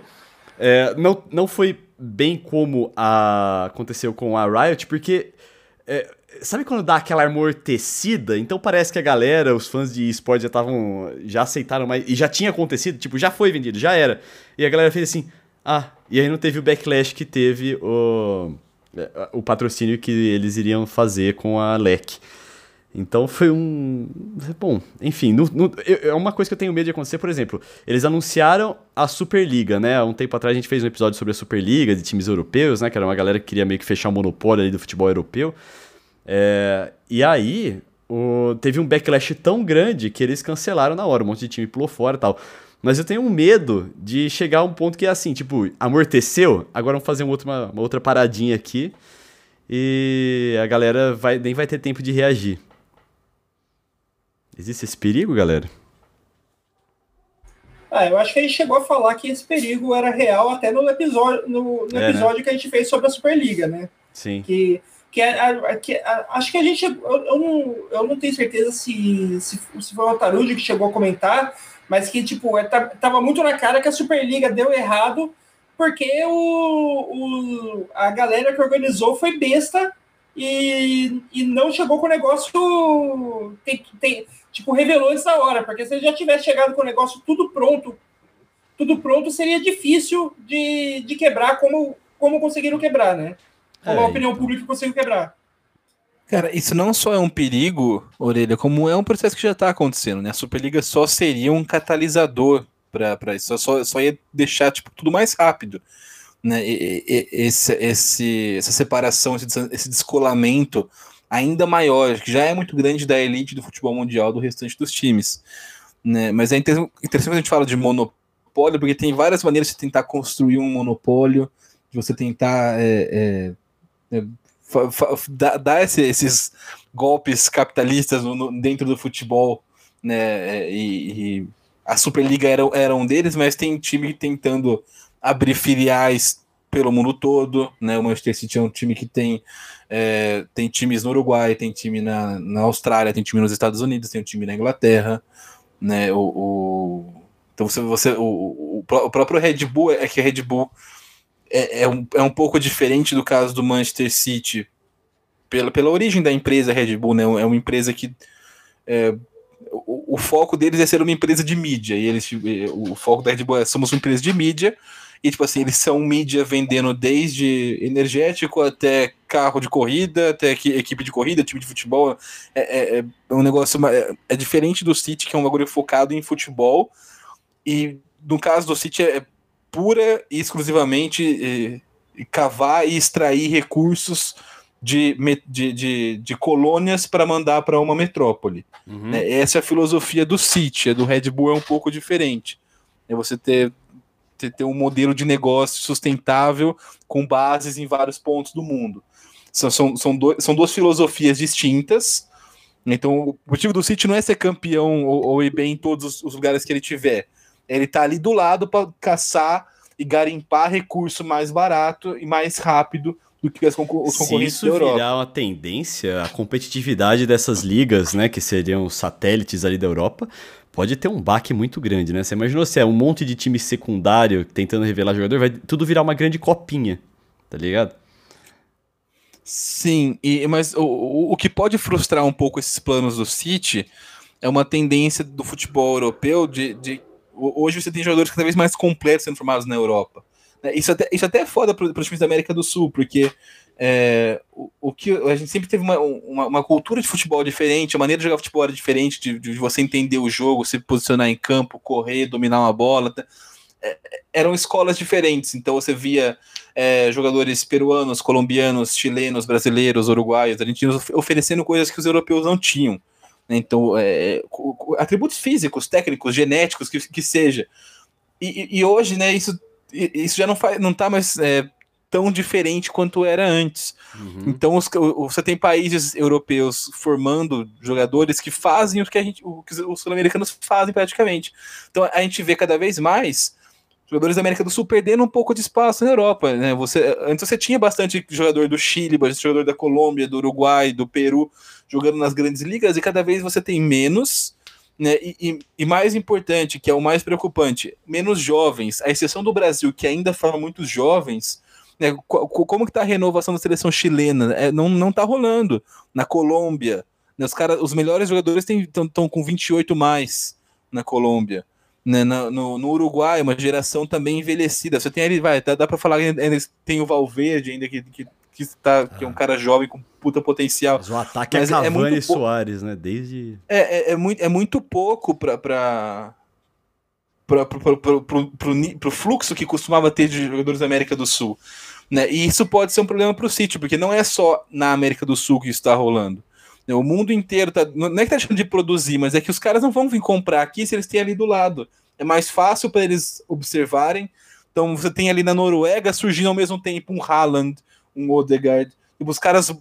é, não, não foi bem como a, aconteceu com a Riot? Porque é, Sabe quando dá aquela amortecida? Então parece que a galera, os fãs de esporte já estavam. já aceitaram mais. E já tinha acontecido, tipo, já foi vendido, já era. E a galera fez assim. Ah, e aí não teve o backlash que teve o, o patrocínio que eles iriam fazer com a LEC. Então foi um. Bom, enfim, no, no, é uma coisa que eu tenho medo de acontecer, por exemplo, eles anunciaram a Superliga, né? Um tempo atrás a gente fez um episódio sobre a Superliga de times europeus, né? Que era uma galera que queria meio que fechar o monopólio ali do futebol europeu. É, e aí, o, teve um backlash tão grande que eles cancelaram na hora, um monte de time pulou fora e tal. Mas eu tenho um medo de chegar a um ponto que é assim, tipo, amorteceu, agora vamos fazer uma outra, uma, uma outra paradinha aqui e a galera vai, nem vai ter tempo de reagir. Existe esse perigo, galera? Ah, eu acho que a gente chegou a falar que esse perigo era real até no episódio, no, no episódio é, né? que a gente fez sobre a Superliga, né? Sim. Que que, é, que é, acho que a gente. Eu, eu, não, eu não tenho certeza se, se, se foi o Altarude que chegou a comentar, mas que, tipo, é, tava muito na cara que a Superliga deu errado, porque o, o, a galera que organizou foi besta e, e não chegou com o negócio. Tem, tem, tipo, revelou da hora, porque se ele já tivesse chegado com o negócio tudo pronto, tudo pronto, seria difícil de, de quebrar como, como conseguiram quebrar, né? Como é. a opinião pública conseguiu quebrar. Cara, isso não só é um perigo, Orelha, como é um processo que já está acontecendo, né? A Superliga só seria um catalisador para isso, só, só ia deixar tipo, tudo mais rápido. Né? E, e, esse, esse, essa separação, esse, esse descolamento ainda maior, que já é muito grande da elite do futebol mundial do restante dos times. Né? Mas é interessante quando a gente fala de monopólio, porque tem várias maneiras de tentar construir um monopólio, de você tentar é, é, é, esse, esses golpes capitalistas dentro do futebol, né? É, e, e, a Superliga era, era um deles, mas tem time tentando abrir filiais pelo mundo todo, né? O Manchester City é um time que tem é, tem times no Uruguai, tem time na, na Austrália, tem time nos Estados Unidos, tem um time na Inglaterra, né? O, o então você, você o, o, o próprio Red Bull é que a Red Bull é, é, um, é um pouco diferente do caso do Manchester City, pela, pela origem da empresa Red Bull, né? É uma empresa que. É, o, o, foco deles é ser uma empresa de mídia. E eles, o foco da Red Bull é somos uma empresa de mídia. E, tipo assim, eles são mídia vendendo desde energético até carro de corrida, até equipe de corrida, time de futebol. É, é, é um negócio. É, é, diferente do City, que é um bagulho focado em futebol. E no caso do City é pura e exclusivamente é, cavar e extrair recursos de, de, de, de colônias para mandar para uma metrópole. Uhum. É, essa é a filosofia do City, a do Red Bull é um pouco diferente. É você ter, ter, ter um modelo de negócio sustentável com bases em vários pontos do mundo. São, são, são, dois, são duas filosofias distintas. Então, o motivo do City não é ser campeão ou, ou ir bem em todos os lugares que ele tiver. Ele tá ali do lado para caçar e garimpar recurso mais barato e mais rápido do que as concor os concorrentes Se isso virar uma tendência, a competitividade dessas ligas, né, que seriam satélites ali da Europa, pode ter um baque muito grande, né? Você imaginou se é um monte de time secundário tentando revelar jogador, vai tudo virar uma grande copinha, tá ligado? Sim, e, mas o, o que pode frustrar um pouco esses planos do City é uma tendência do futebol europeu de, de hoje você tem jogadores cada vez mais completos sendo formados na Europa. Né, isso até, isso até é foda para os times da América do Sul, porque é, o, o, que a gente sempre teve uma, uma, uma, cultura de futebol diferente, a maneira de jogar futebol era diferente, de, de você entender o jogo, se posicionar em campo, correr, dominar uma bola. É, eram escolas diferentes, então você via é, jogadores peruanos, colombianos, chilenos, brasileiros, uruguaios, argentinos oferecendo coisas que os europeus não tinham. Né? Então, é, atributos físicos, técnicos, genéticos, que, que seja. E, e, hoje, né, isso isso já não faz, não tá mais é, tão diferente quanto era antes. Uhum. Então os, você tem países europeus formando jogadores que fazem o que a gente, o que os sul-americanos fazem praticamente. Então a gente vê cada vez mais jogadores da América do Sul perdendo um pouco de espaço na Europa, né? Você antes você tinha bastante jogador do Chile, bastante jogador da Colômbia, do Uruguai, do Peru jogando nas grandes ligas e cada vez você tem menos né? E, e, mais importante, que é o mais preocupante, menos jovens, a exceção do Brasil, que ainda forma muitos jovens, né? como que tá a renovação da seleção chilena? É, não, não tá rolando. Na Colômbia, né? os, cara, os melhores jogadores estão com 28 mais na Colômbia. Né, no, no, Uruguai, uma geração também envelhecida. Você tem ali, vai, dá, dá para falar que tem o Valverde ainda que, que, que, tá, ah. que é um ah. cara jovem com puta potencial. Mas o ataque Mas é Cavani é e Soares, né? Desde. É, é, é, muito, é muito pouco para para o fluxo que costumava ter de jogadores da América do Sul. Né? E isso pode ser um problema para o City, porque não é só na América do Sul que isso está rolando. O mundo inteiro tá. Não é que tá deixando de produzir, mas é que os caras não vão vir comprar aqui se eles têm ali do lado. É mais fácil para eles observarem. Então você tem ali na Noruega surgindo ao mesmo tempo um Haaland, um Odegaard, e os caras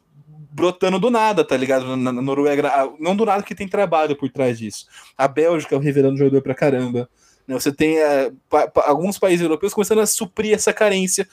brotando do nada, tá ligado? Na, Noruega, não do nada que tem trabalho por trás disso. A Bélgica revelando jogador pra caramba. Né? Você tem é, pa, pa, alguns países europeus começando a suprir essa carência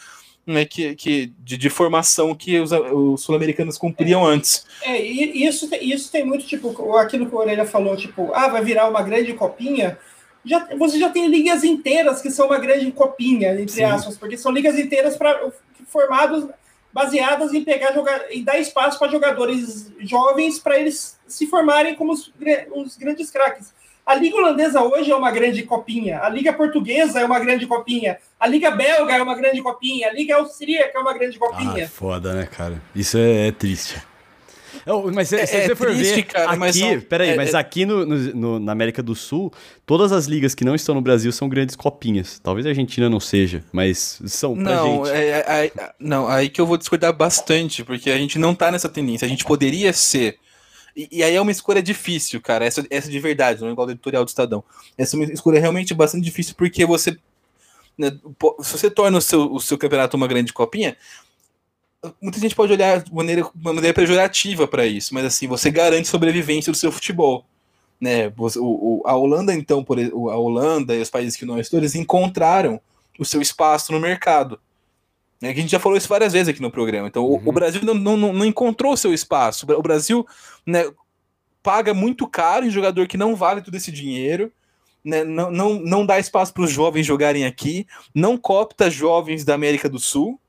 né, que, que, de, de formação que os, os sul-americanos cumpriam é, antes. É, e isso, isso tem muito, tipo, aquilo que o Orelha falou, tipo, ah, vai virar uma grande copinha. Já, você já tem ligas inteiras que são uma grande copinha, entre Sim. aspas, porque são ligas inteiras para formados baseadas em pegar e dar espaço para jogadores jovens para eles se formarem como os, os, grandes craques. A liga holandesa hoje é uma grande copinha, a liga portuguesa é uma grande copinha, a liga belga é uma grande copinha, a liga austríaca é uma grande copinha. Ah, foda, né, cara? Isso é, é triste. Mas se, é, se você é for triste, ver, cara, aqui, mas são, peraí, é, mas é aqui no, no, na América do Sul, todas as ligas que não estão no Brasil são grandes copinhas. Talvez a Argentina não seja, mas são pra não, gente. É, é, não, aí que eu vou discordar bastante, porque a gente não tá nessa tendência. A gente poderia ser. E, e aí é uma escolha difícil, cara. Essa, essa de verdade, não é igual do editorial do Estadão. Essa é uma escolha realmente bastante difícil, porque você. Né, se você torna o seu, o seu campeonato uma grande copinha, muita gente pode olhar de maneira, uma maneira pejorativa para isso, mas assim, você garante sobrevivência do seu futebol. Né? O, o, a Holanda, então, por, a Holanda e os países que não estão, eles encontraram o seu espaço no mercado. Né? A gente já falou isso várias vezes aqui no programa. Então, uhum. o, o, uhum. Brasil não, não, não encontrou o seu espaço. O Brasil né, paga muito caro em jogador que não vale todo esse dinheiro. Né, não, não, não dá espaço para os jovens jogarem aqui, não copta jovens da América do Sul,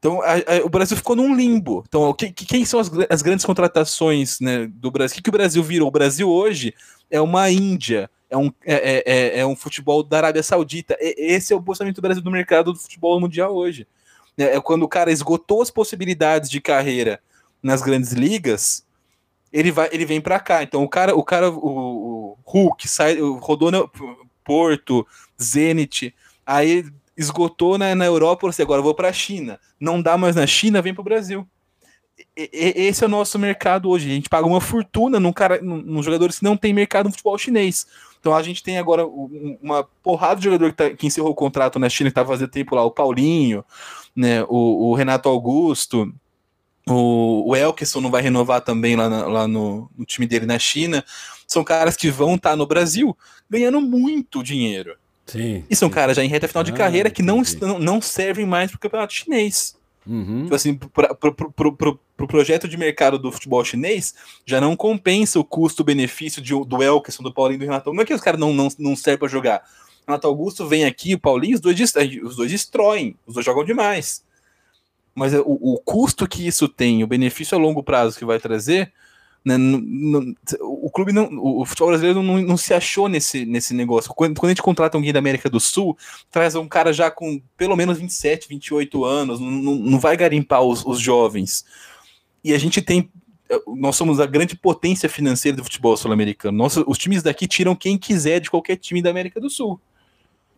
Então a, a, o Brasil ficou num limbo. Então, que, que, quem são as, as, grandes contratações né, do Brasil? O que, que o Brasil virou? O Brasil hoje é uma Índia, é um, é, é, é, é um futebol da Arábia Saudita. esse é o posicionamento do Brasil no mercado do futebol mundial hoje. É, é quando o cara esgotou as possibilidades de carreira nas grandes ligas, ele vai, ele vem para cá. Então o cara, o cara, o, o Hulk sai, rodou no Porto, Zenit, aí esgotou na, na Europa, você agora vou para a China. Não dá mais na China, vem para o Brasil. E, esse é o nosso mercado hoje. A gente paga uma fortuna num cara, num, jogadores que não tem mercado no futebol chinês. Então a gente tem agora uma porrada de jogador que, tá, que encerrou o contrato na China, que tá fazendo tempo lá, o Paulinho, né, o, o Renato Augusto, o, o Elkerson não vai renovar também lá, na, lá no, no, time dele na China. São caras que vão estar tá no Brasil ganhando muito dinheiro. Sim, e são sim. caras já em reta final de ah, carreira que não, não, não servem mais para o campeonato chinês. Uhum. Tipo assim, para pro, pro, pro, pro, projeto de mercado do futebol chinês, já não compensa o custo-benefício do Elkerson, do Paulinho e do Renato. Não é que os caras não, não, não servem para jogar. Renato Augusto vem aqui, o Paulinho, os dois, os dois destroem, os dois jogam demais. Mas o, o custo que isso tem, o benefício a longo prazo que vai trazer, né, o clube não, o futebol brasileiro não, não, se achou nesse, nesse negócio. Quando, quando a gente contrata alguém da América do Sul, traz um cara já com pelo menos 27, 28 anos, não, não vai garimpar os, os jovens. E a gente tem nós somos a grande potência financeira do futebol sul-americano. Os times daqui tiram quem quiser de qualquer time da América do Sul.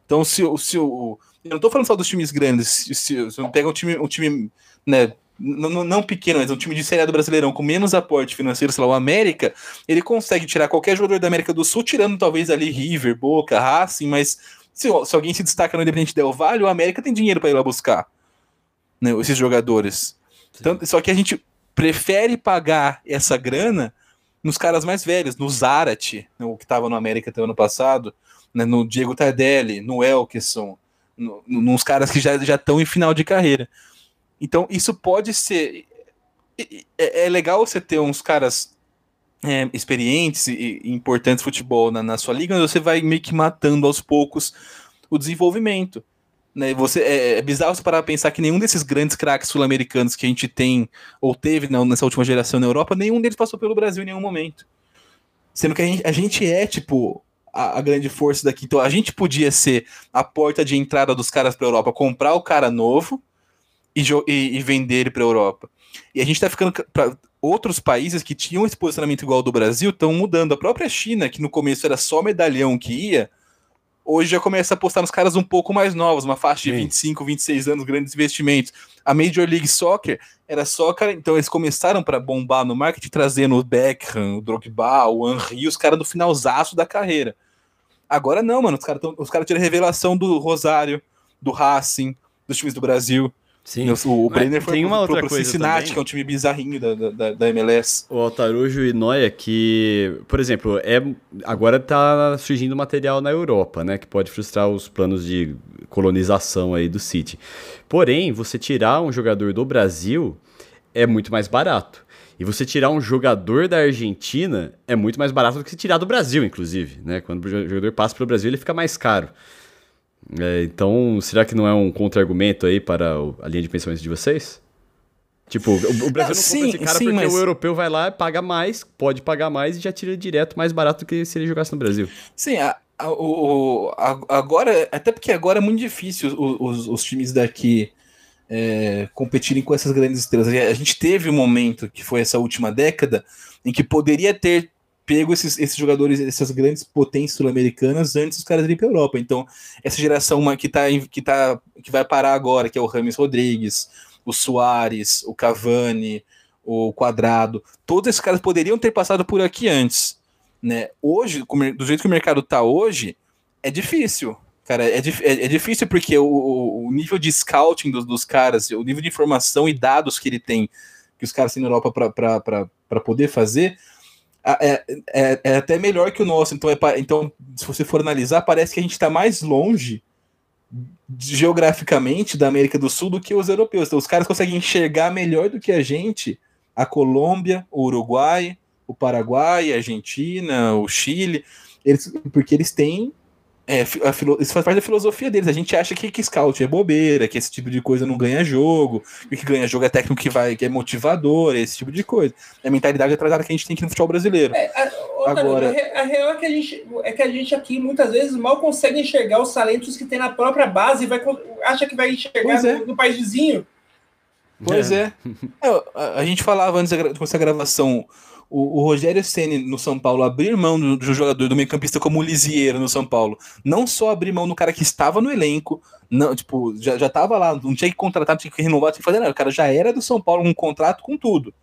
Então, se, se o. Eu não estou falando só dos times grandes. Se, se, se pega um time, um time né, não, não pequeno, mas um time de Série A do Brasileirão com menos aporte financeiro, sei lá, o América, ele consegue tirar qualquer jogador da América do Sul, tirando talvez ali River, Boca, Racing, mas se, se alguém se destaca no Independente Del Valle, o América tem dinheiro para ir lá buscar né, esses jogadores. Então, só que a gente prefere pagar essa grana nos caras mais velhos, no Zarate, né, o que estava no América até o ano passado, né, no Diego Tardelli, no Elkeson, no, nos caras que já estão em final de carreira. Então, isso pode ser. É, é legal você ter uns caras é, experientes e, importantes futebol na, na, sua liga, mas você vai meio que matando aos poucos o desenvolvimento. Né? Você, é, é bizarro você parar pensar que nenhum desses grandes craques sul-americanos que a gente tem ou teve não, nessa última geração na Europa, nenhum deles passou pelo Brasil em nenhum momento. Sendo que a gente, a gente é, tipo, a, a, grande força daqui. Então a gente podia ser a porta de entrada dos caras para a Europa, comprar o cara novo e, e, e vender ele para a Europa. E a gente está ficando para outros países que tinham esse posicionamento igual ao do Brasil, estão mudando. A própria China, que no começo era só medalhão que ia, hoje já começa a apostar nos caras um pouco mais novos, uma faixa de 25, 26 anos, grandes investimentos. A Major League Soccer era só, cara, então eles começaram para bombar no marketing trazendo o Beckham, o Drogba, o Henry, os caras do finalzaço da carreira. Agora não, mano, os caras cara tiram a revelação do Rosário, do Racing, dos times do Brasil. Sim. O, o Brenner foi tem uma pro, outra pro coisa Cincinnati, também. que é um time bizarrinho da, da, da MLS. O Altarujo e Noia, que, por exemplo, é agora tá surgindo material na Europa, né? Que pode frustrar os planos de colonização aí do City. Porém, você tirar um jogador do Brasil é muito mais barato. E você tirar um jogador da Argentina é muito mais barato do que se tirar do Brasil, inclusive. Né? Quando o jogador passa pelo Brasil, ele fica mais caro. É, então, será que não é um contra-argumento aí para a linha de pensamento de vocês? Tipo, o, Brasil não, não sim, compra esse cara sim, porque mas... o europeu vai lá, paga mais, pode pagar mais e já tira direto mais barato do que se ele jogasse no Brasil. Sim, a, a, o, a, agora, até porque agora é muito difícil os, os, os times daqui é, competirem com essas grandes estrelas. A gente teve um momento, que foi essa última década, em que poderia ter pego esses, esses jogadores, essas grandes potências sul-americanas antes dos caras irem para Europa. Então, essa geração que, tá, que, tá, que vai parar agora, que é o Rames Rodrigues, o Soares, o Cavani, o Quadrado, todos esses caras poderiam ter passado por aqui antes. Né? Hoje, do jeito que o mercado está hoje, é difícil. Cara, é, é, é difícil porque o, o, nível de scouting dos, dos caras, o nível de informação e dados que ele tem, que os caras têm na Europa para poder fazer, é, é, é, até melhor que o nosso. Então, é, então, se você for analisar, parece que a gente está mais longe geograficamente da América do Sul do que os europeus. Então, os caras conseguem enxergar melhor do que a gente a Colômbia, o Uruguai, o Paraguai, a Argentina, o Chile, eles, porque eles têm É, filo, isso faz parte da filosofia deles. A gente acha que, que scout é bobeira, que esse tipo de coisa não ganha jogo, que o que ganha jogo é técnico que vai, que é motivador, esse tipo de coisa. É a mentalidade atrasada que a gente tem aqui no futebol brasileiro. É, a, Agora, a, real é que a, gente, é que a gente aqui muitas vezes mal consegue enxergar os talentos que tem na própria base e vai, acha que vai enxergar é. no, no, país vizinho. Pois é. é. <laughs> a, a, gente falava antes de começar a gravação o, o Rogério Ceni no São Paulo abrir mão do, do jogador, do meio-campista como o Lisieiro no São Paulo, não só abrir mão do cara que estava no elenco, não, tipo, já, já tava lá, não tinha que contratar, não tinha que renovar, não tinha que fazer nada. O cara já era do São Paulo, um contrato com tudo.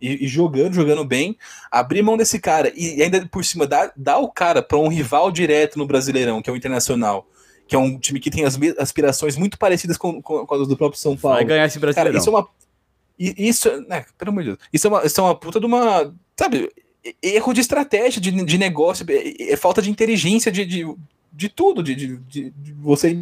E, e, jogando, jogando bem, abrir mão desse cara e, e ainda por cima dar, dar o cara para um rival direto no Brasileirão, que é o Internacional, que é um time que tem as aspirações muito parecidas com, com, com as do próprio São Paulo. Vai ganhar esse Brasileirão. Cara, isso é uma. Isso, né, pelo amor de Deus. Isso é uma, isso é uma puta de uma sabe, erro de estratégia, de, de negócio, é, é falta de inteligência de, de, de tudo, de, de, de, você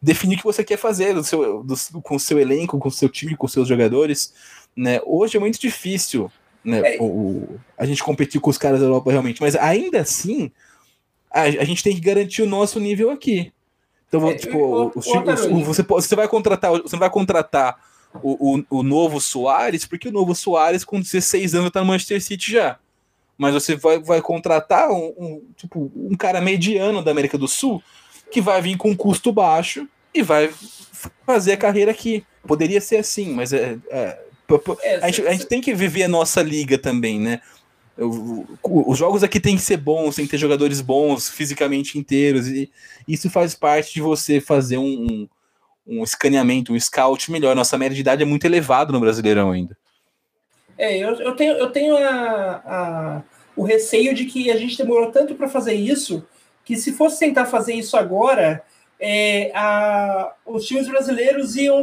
definir o que você quer fazer do seu, do, com o seu elenco, com o seu time, com os seus jogadores. Né? Hoje é muito difícil né, é. o, a gente competir com os caras da Europa realmente, mas ainda assim a, a gente tem que garantir o nosso nível aqui. Então, é, tipo, o, o, você, você vai contratar, você vai contratar o, o, o novo Soares, porque o novo Soares com 16 anos tá no Manchester City já. Mas você vai, vai contratar um, um, tipo, um cara mediano da América do Sul que vai vir com um custo baixo e vai fazer a carreira aqui. Poderia ser assim, mas é, é, é a, gente, a gente tem que viver a nossa liga também, né? Os jogos aqui tem que ser bons, tem que ter jogadores bons, fisicamente inteiros, e isso faz parte de você fazer um, um escaneamento, um scout melhor. Nossa média de idade é muito elevada no Brasileirão ainda. É, eu, eu tenho, eu tenho a, a, o receio de que a gente demorou tanto para fazer isso que se fosse tentar fazer isso agora, é, a, os times brasileiros iam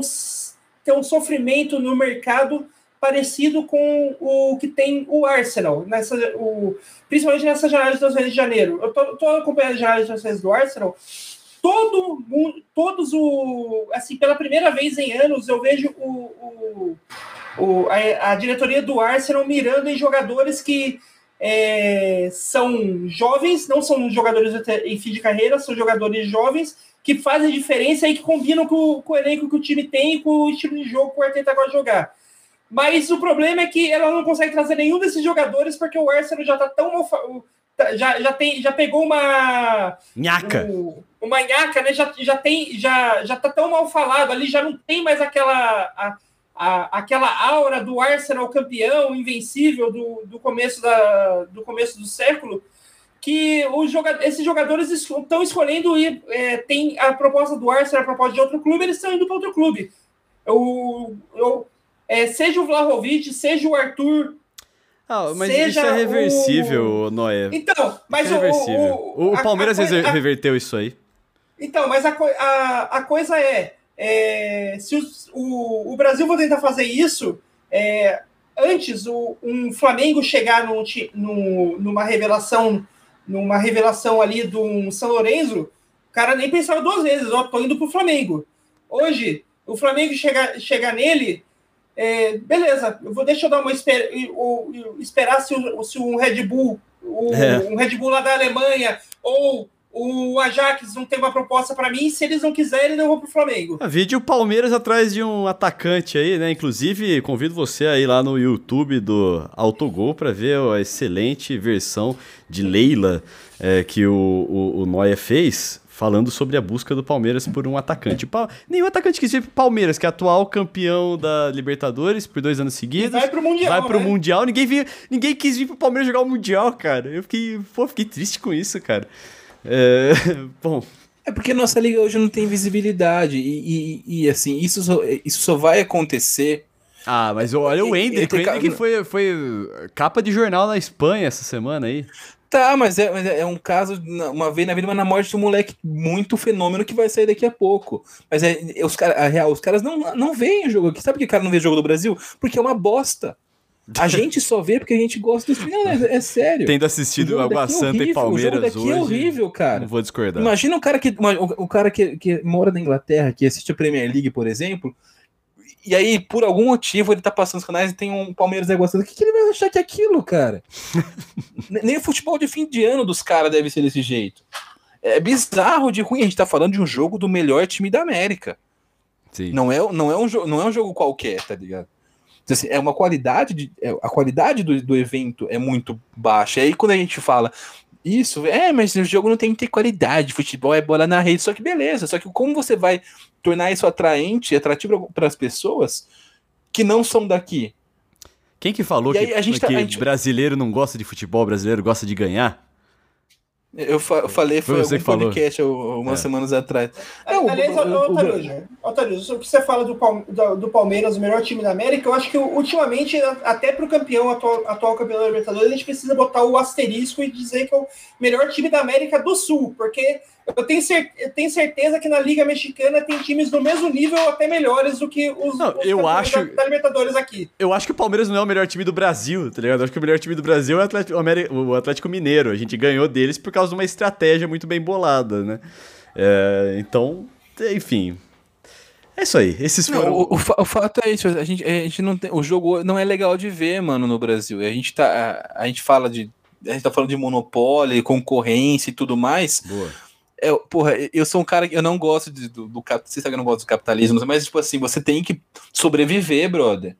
ter um sofrimento no mercado parecido com o que tem o Arsenal, nessa, o, principalmente nessa janela de transferência de janeiro. Eu tô, acompanhando a janela de do Arsenal todo mundo, todos o. Assim, pela primeira vez em anos, eu vejo o, o, o a, a, diretoria do Arsenal mirando em jogadores que é, são jovens, não são jogadores em fim de carreira, são jogadores jovens que fazem diferença e que combinam com, com o elenco que o time tem com o estilo de jogo que o Arteta gosta de jogar. Mas o problema é que ela não consegue trazer nenhum desses jogadores porque o Arsenal já está tão Tá, já, já, tem, já pegou uma. Nhaca. Um, uma nhaca, né? Já, já tem. Já, já tá tão mal falado ali, já não tem mais aquela. A, a, aquela aura do Arsenal campeão, invencível do, do, começo, da, do começo do século, que os joga esses jogadores estão escolhendo ir. É, tem a proposta do Arsenal, a proposta de outro clube, eles estão indo para outro clube. Eu, eu, é, seja o Vlahovic, seja o Arthur, ah, mas Seja isso é reversível, o... Noé. Então, mas é o, o, o Palmeiras a, a, reverteu isso aí. Então, mas a, a, a coisa é, é se os, o, o Brasil vai tentar fazer isso, é, antes o, um Flamengo chegar no, no, numa revelação, numa revelação ali do São Lourenço, o cara nem pensava duas vezes, ó, tô indo pro Flamengo. Hoje, o Flamengo chegar, chegar nele, é, beleza, eu vou, deixa eu dar uma esper, esperar se, se um Red Bull, o, é. um Red Bull lá da Alemanha, ou o Ajax não tem uma proposta para mim, se eles não quiserem, eu vou pro Flamengo. A vídeo Palmeiras atrás de um atacante aí, né? Inclusive, convido você aí lá no YouTube do Autogol para ver a excelente versão de Leila é, que o, o, o Noia fez falando sobre a busca do Palmeiras por um atacante. Pa... Nenhum atacante quis vir pro Palmeiras, que é atual campeão da Libertadores por dois anos seguidos. E vai pro Mundial. Vai pro né? Mundial. Ninguém, vir... Ninguém quis vir pro Palmeiras jogar o Mundial, cara. Eu fiquei, pô, fiquei triste com isso, cara. É... <laughs> Bom. É porque nossa liga hoje não tem visibilidade. E, e, e assim, isso só, isso só vai acontecer. Ah, mas olha o Ender, o que foi, foi capa de jornal na Espanha essa semana aí. Tá, mas é, mas é, é um caso, uma vez na vida, mas na morte de um moleque muito fenômeno que vai sair daqui a pouco. Mas é, é os, cara, a real, os caras não, não veem o jogo aqui. Sabe por que o cara não vê o jogo do Brasil? Porque é uma bosta. A <laughs> gente só vê porque a gente gosta do Não, é, é sério. Tendo assistido Água é Santa e Palmeiras o jogo daqui é hoje, é horrível, cara. Não vou discordar. Imagina um cara que, o, o cara que, que mora na Inglaterra, que assiste a Premier League, por exemplo, e aí, por algum motivo, ele tá passando os canais e tem um Palmeiras negociando. O que, que ele vai achar que é aquilo, cara? <laughs> Nem o futebol de fim de ano dos caras deve ser desse jeito. é bizarro de ruim. A gente tá falando de um jogo do melhor time da América. Sim. Não é, não é, um, não é um jogo qualquer, tá ligado? Então, assim, é uma qualidade de, é, a qualidade do, do evento é muito baixa. E aí quando a gente fala isso, é, mas o jogo não tem que ter qualidade, futebol é bola na rede, só que beleza. Só que como você vai tornar isso atraente, atrativo para as pessoas que não são daqui? Quem que falou que, a gente tá, que a gente... brasileiro não gosta de futebol, brasileiro gosta de ganhar? Eu, fa eu falei, foi, foi algum podcast falou. umas é. semanas atrás. É, Aliás, Otário, o que você fala do, do, do, Palmeiras, o melhor time da América, eu acho que ultimamente, até para o campeão, atual, atual campeão da Libertadores, a gente precisa botar o asterisco e dizer que é o melhor time da América do Sul, porque eu tenho, cer eu tenho certeza que na Liga Mexicana tem times do mesmo nível ou até melhores do que os, não, os eu acho, da, da, Libertadores aqui. Eu acho que o Palmeiras não é o melhor time do Brasil, tá ligado? Eu acho que o melhor time do Brasil é o Atlético, o Atlético Mineiro. A gente ganhou deles por causa de uma estratégia muito bem bolada, né? É, então, enfim, é isso aí. Esses foram... o, o, o, fato é isso. A gente, a gente não tem. O jogo não é legal de ver, mano, no Brasil. A gente tá. A, a gente fala de. A gente tá falando de monopólio, concorrência e tudo mais. Boa. É, porra, eu sou um cara que eu não gosto de, do, do que eu não gosto do capitalismo, mas, tipo assim, você tem que sobreviver, brother.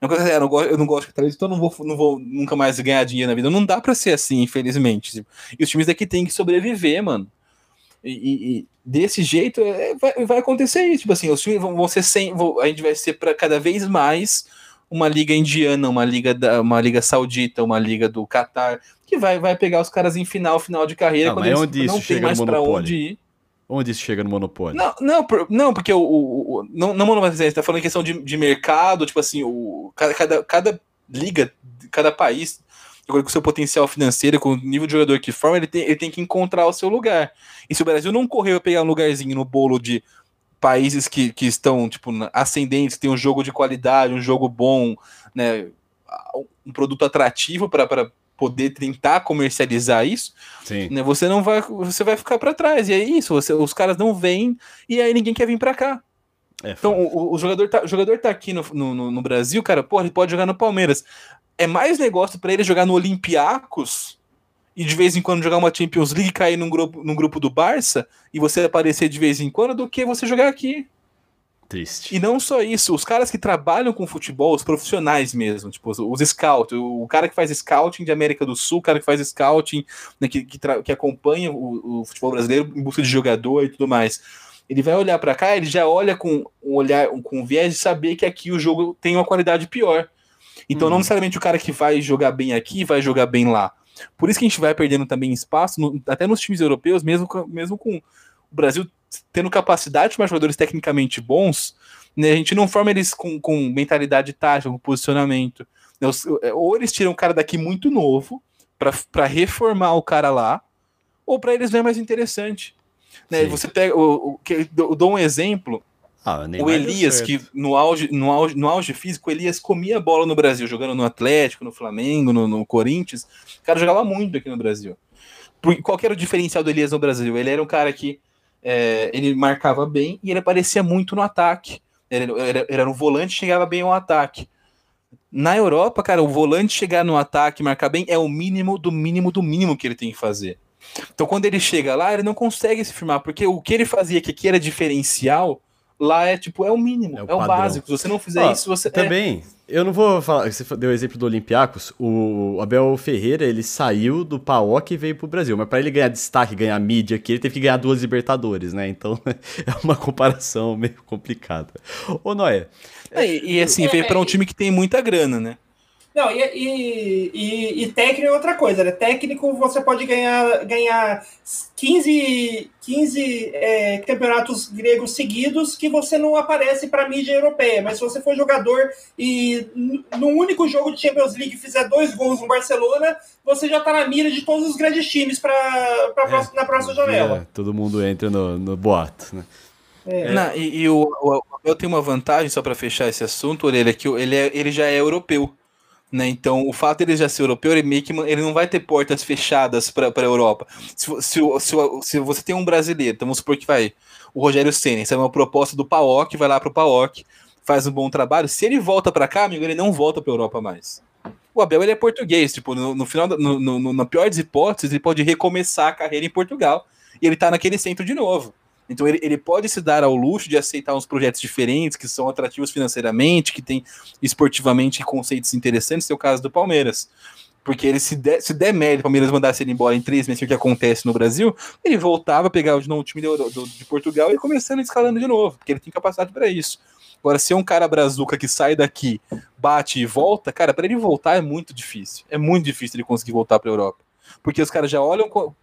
Eu não, gosto, eu não gosto de capitalismo, então eu não vou, não vou nunca mais ganhar dinheiro na vida. Não dá pra ser assim, infelizmente. Tipo. E os times daqui têm que sobreviver, mano. E, e, e desse jeito é, vai, vai, acontecer isso. Tipo assim, os times vão, vão ser sem. Vão, a gente vai ser para cada vez mais uma liga indiana, uma liga da, uma liga saudita, uma liga do Catar, que vai, vai pegar os caras em final, final de carreira, não, quando eles onde não tem mais para onde ir. Onde isso chega no monopólio? Não, não, não porque o, o, o, não, não está falando em questão de, de mercado, tipo assim, o, cada, cada, cada liga, cada país, com o seu potencial financeiro, com o nível de jogador que forma, ele tem, ele tem que encontrar o seu lugar. E se o Brasil não correu a pegar um lugarzinho no bolo de países que, que estão, tipo, ascendentes, tem um jogo de qualidade, um jogo bom, né, um produto atrativo para poder tentar comercializar isso, né, você não vai, você vai ficar para trás. E é isso, você, os caras não vêm e aí ninguém quer vir para cá. É, então, o, o, jogador tá, o jogador tá aqui no, no, no Brasil, cara, porra, ele pode jogar no Palmeiras. É mais negócio para ele jogar no Olympiacos e de vez em quando jogar uma Champions League e cair num grupo, num grupo do Barça e você aparecer de vez em quando do que você jogar aqui. Triste. E não só isso, os caras que trabalham com futebol, os profissionais mesmo, tipo, os, os scouts, o, cara que faz scouting de América do Sul, o cara que faz scouting, né, que, que, que, acompanha o, o, futebol brasileiro em busca de jogador e tudo mais. Ele vai olhar para cá, ele já olha com um olhar, com um viés de saber que aqui o jogo tem uma qualidade pior. Então, hum. não necessariamente o cara que vai jogar bem aqui vai jogar bem lá. Por isso que a gente vai perdendo também espaço, no, até nos times europeus, mesmo, mesmo com o Brasil tendo capacidade de jogadores tecnicamente bons, né, a gente não forma eles com, com mentalidade tática, com posicionamento. Né, é, ou eles tiram o cara daqui muito novo para reformar o cara lá, ou para eles não é mais interessante. Né, você pega, o, o, eu dou um exemplo, ah, o Elias, que no auge, no, auge, no auge físico, o Elias comia bola no Brasil, jogando no Atlético, no Flamengo, no, no Corinthians. O cara jogava muito aqui no Brasil. Qual era o diferencial do Elias no Brasil? Ele era um cara que é, ele marcava bem e ele aparecia muito no ataque. Ele era, era um volante chegava bem ao ataque. Na Europa, cara, o volante chegar no ataque, marcar bem, é o mínimo do mínimo do mínimo que ele tem que fazer. Então, quando ele chega lá, ele não consegue se firmar, porque o que ele fazia que aqui era diferencial, lá é tipo, é o mínimo, é o, é o básico. Se você não fizer isso, você. É também, é... eu não vou falar. Você deu o exemplo do Olympiacos. O Abel Ferreira, ele saiu do PAOK e veio pro Brasil. Mas para ele ganhar destaque, ganhar mídia aqui, ele teve que ganhar duas Libertadores, né? Então <laughs> é uma comparação meio complicada. Ô, Noé. É, e, e assim, veio para um time que tem muita grana, né? Não, e, e, e, e, técnico é outra coisa, né? Técnico você pode ganhar, ganhar 15, 15 é, campeonatos gregos seguidos que você não aparece para a mídia europeia. Mas se você for jogador e no único jogo de Champions League fizer dois gols no Barcelona, você já está na mira de todos os grandes times para é, na próxima janela. É, todo mundo entra no, no boato, né? É. Não, e, e o, o, eu tenho uma vantagem, só para fechar esse assunto, Orelha, que ele, é, ele já é europeu. Né? Então, o fato de ele já ser europeu, ele, meio que, ele não vai ter portas fechadas para a Europa. Se, se, se, se, você tem um brasileiro, então vamos supor que vai o Rogério Senna, isso é uma proposta do PAOK, vai lá para o PAOK, faz um bom trabalho. Se ele volta para cá, amigo, ele não volta para a Europa mais. O Abel ele é português, tipo, no, no final, no, no, na pior das hipóteses, ele pode recomeçar a carreira em Portugal. e ele tá naquele centro de novo. Então ele, ele pode se dar ao luxo de aceitar uns projetos diferentes, que são atrativos financeiramente, que tem esportivamente conceitos interessantes, é o caso do Palmeiras. Porque ele se der, se der merda, o Palmeiras mandasse ele embora em três meses, o que acontece no Brasil, ele voltava, pegava de novo o time do, de Portugal e começando escalando de novo, porque ele tem capacidade para isso. Agora, se é um cara brazuca que sai daqui, bate e volta, cara, para ele voltar é muito difícil. É muito difícil ele conseguir voltar para Europa. Porque os caras já olham com,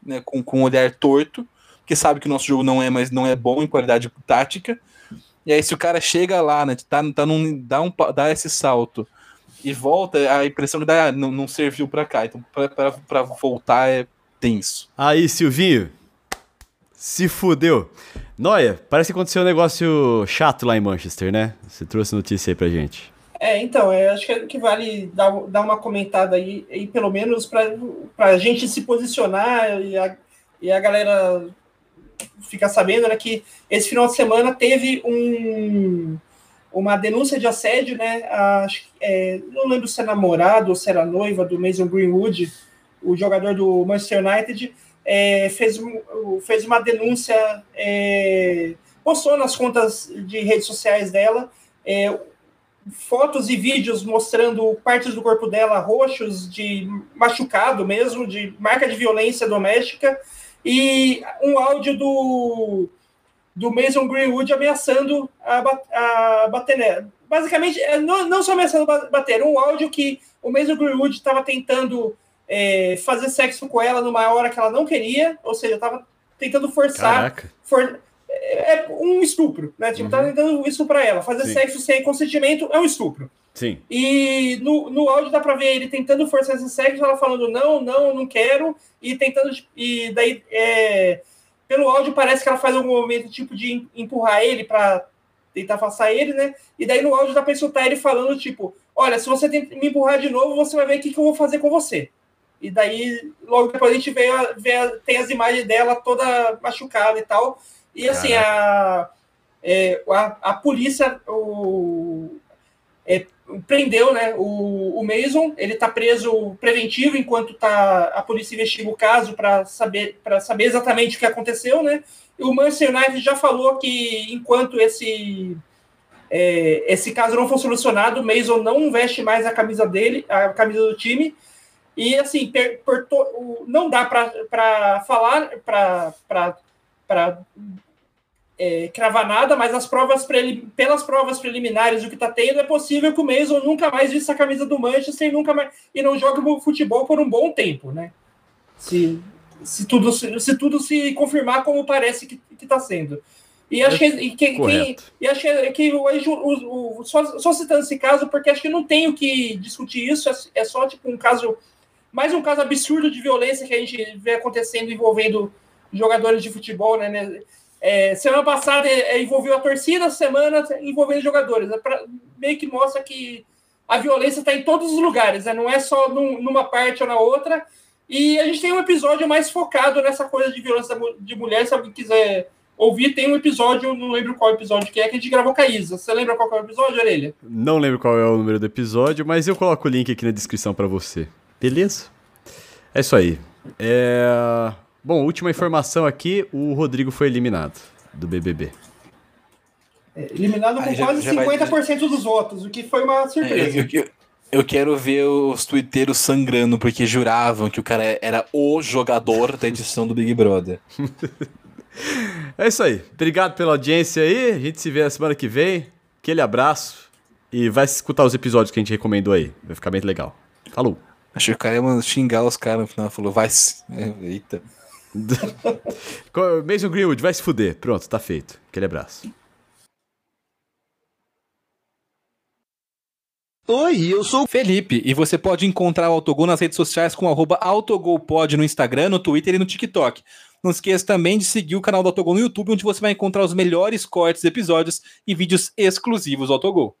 né, com, com um olhar torto, que sabe que o nosso jogo não é, mas não é bom em qualidade tática. E aí, se o cara chega lá, né, tá, tá num, dá, um, dá esse salto e volta, a impressão que dá, ah, não, não serviu para cá. Então, para voltar é tenso. Aí, Silvinho, se fudeu. Noia, parece que aconteceu um negócio chato lá em Manchester, né? Você trouxe notícia aí pra gente. É, então, é, acho que, vale dar, dar uma comentada aí, aí pelo menos para a gente se posicionar e a, e a galera ficar sabendo né, que esse final de semana teve um, uma denúncia de assédio, né? Acho, é, não lembro se é namorado ou se era noiva do Mason Greenwood, o jogador do Manchester United, é, fez, fez uma denúncia, é, postou nas contas de redes sociais dela é, fotos e vídeos mostrando partes do corpo dela roxos, de machucado mesmo, de marca de violência doméstica, e um áudio do, do Mason Greenwood ameaçando a, a bater nela. Basicamente, é, não, não só ameaçando bater, um áudio que o Mason Greenwood estava tentando é, fazer sexo com ela numa hora que ela não queria, ou seja, estava tentando forçar. For, é, é um estupro, né? Tipo, uhum. tá tentando isso para ela. Fazer Sim. sexo sem consentimento é um estupro. Sim. E no, no áudio dá para ver ele tentando forçar esse sexo, ela falando não, não, não quero, e tentando. E daí, é, pelo áudio, parece que ela faz algum momento tipo de empurrar ele para tentar afastar ele, né? E daí no áudio dá pra escutar ele falando, tipo, olha, se você me empurrar de novo, você vai ver o que, que eu vou fazer com você. E daí, logo depois a gente vê, vê tem as imagens dela toda machucada e tal. E assim, a, é, a, a, polícia o, é, prendeu né, o, o Mason, ele está preso preventivo enquanto tá, a polícia investiga o caso para saber, saber exatamente o que aconteceu, né? E o Manchester United já falou que enquanto esse, é, esse caso não for solucionado, o Mason não veste mais a camisa dele, a camisa do time, e assim, per, per, não dá para falar, para é, cravar nada, mas as provas pelas provas preliminares o que está tendo, é possível que o Mason nunca mais vista a camisa do Manchester e, nunca mais, e não jogue futebol por um bom tempo, né? Se, se, tudo, se, se tudo se confirmar como parece que está sendo. E acho que, que, que, e acho que, hoje, o, o, só, só citando esse caso, porque acho que não tem o que discutir isso, é, é só tipo um caso mais um caso absurdo de violência que a gente vê acontecendo envolvendo jogadores de futebol, né? né? É, semana passada é, é, envolveu a torcida, semana envolvendo jogadores. É pra, meio que mostra que a violência está em todos os lugares, né? não é só num, numa parte ou na outra. E a gente tem um episódio mais focado nessa coisa de violência de mulher. Se alguém quiser ouvir, tem um episódio, não lembro qual episódio que é, que a gente gravou com a Isa. Você lembra qual é o episódio, Orelha? Não lembro qual é o número do episódio, mas eu coloco o link aqui na descrição para você. Beleza? É isso aí. É... Bom, última informação aqui: o Rodrigo foi eliminado do BBB. É, eliminado com já, quase já 50% vai... dos votos, o que foi uma surpresa. É, eu, eu, eu, quero ver os twitteiros sangrando porque juravam que o cara era o jogador da edição do Big Brother. <laughs> é isso aí. Obrigado pela audiência aí. A gente se vê na semana que vem. Aquele abraço. E vai escutar os episódios que a gente recomendou aí. Vai ficar bem legal. Falou! Achei que o cara ia xingar os caras no final. Falou, vai se. Eita. <laughs> Mason Greenwood, vai se fuder. Pronto, tá feito. Aquele abraço. Oi, eu sou o Felipe e você pode encontrar o Autogol nas redes sociais com autogolpod no Instagram, no Twitter e no TikTok. Não esqueça também de seguir o canal do Autogol no YouTube, onde você vai encontrar os melhores cortes, episódios e vídeos exclusivos do Autogol.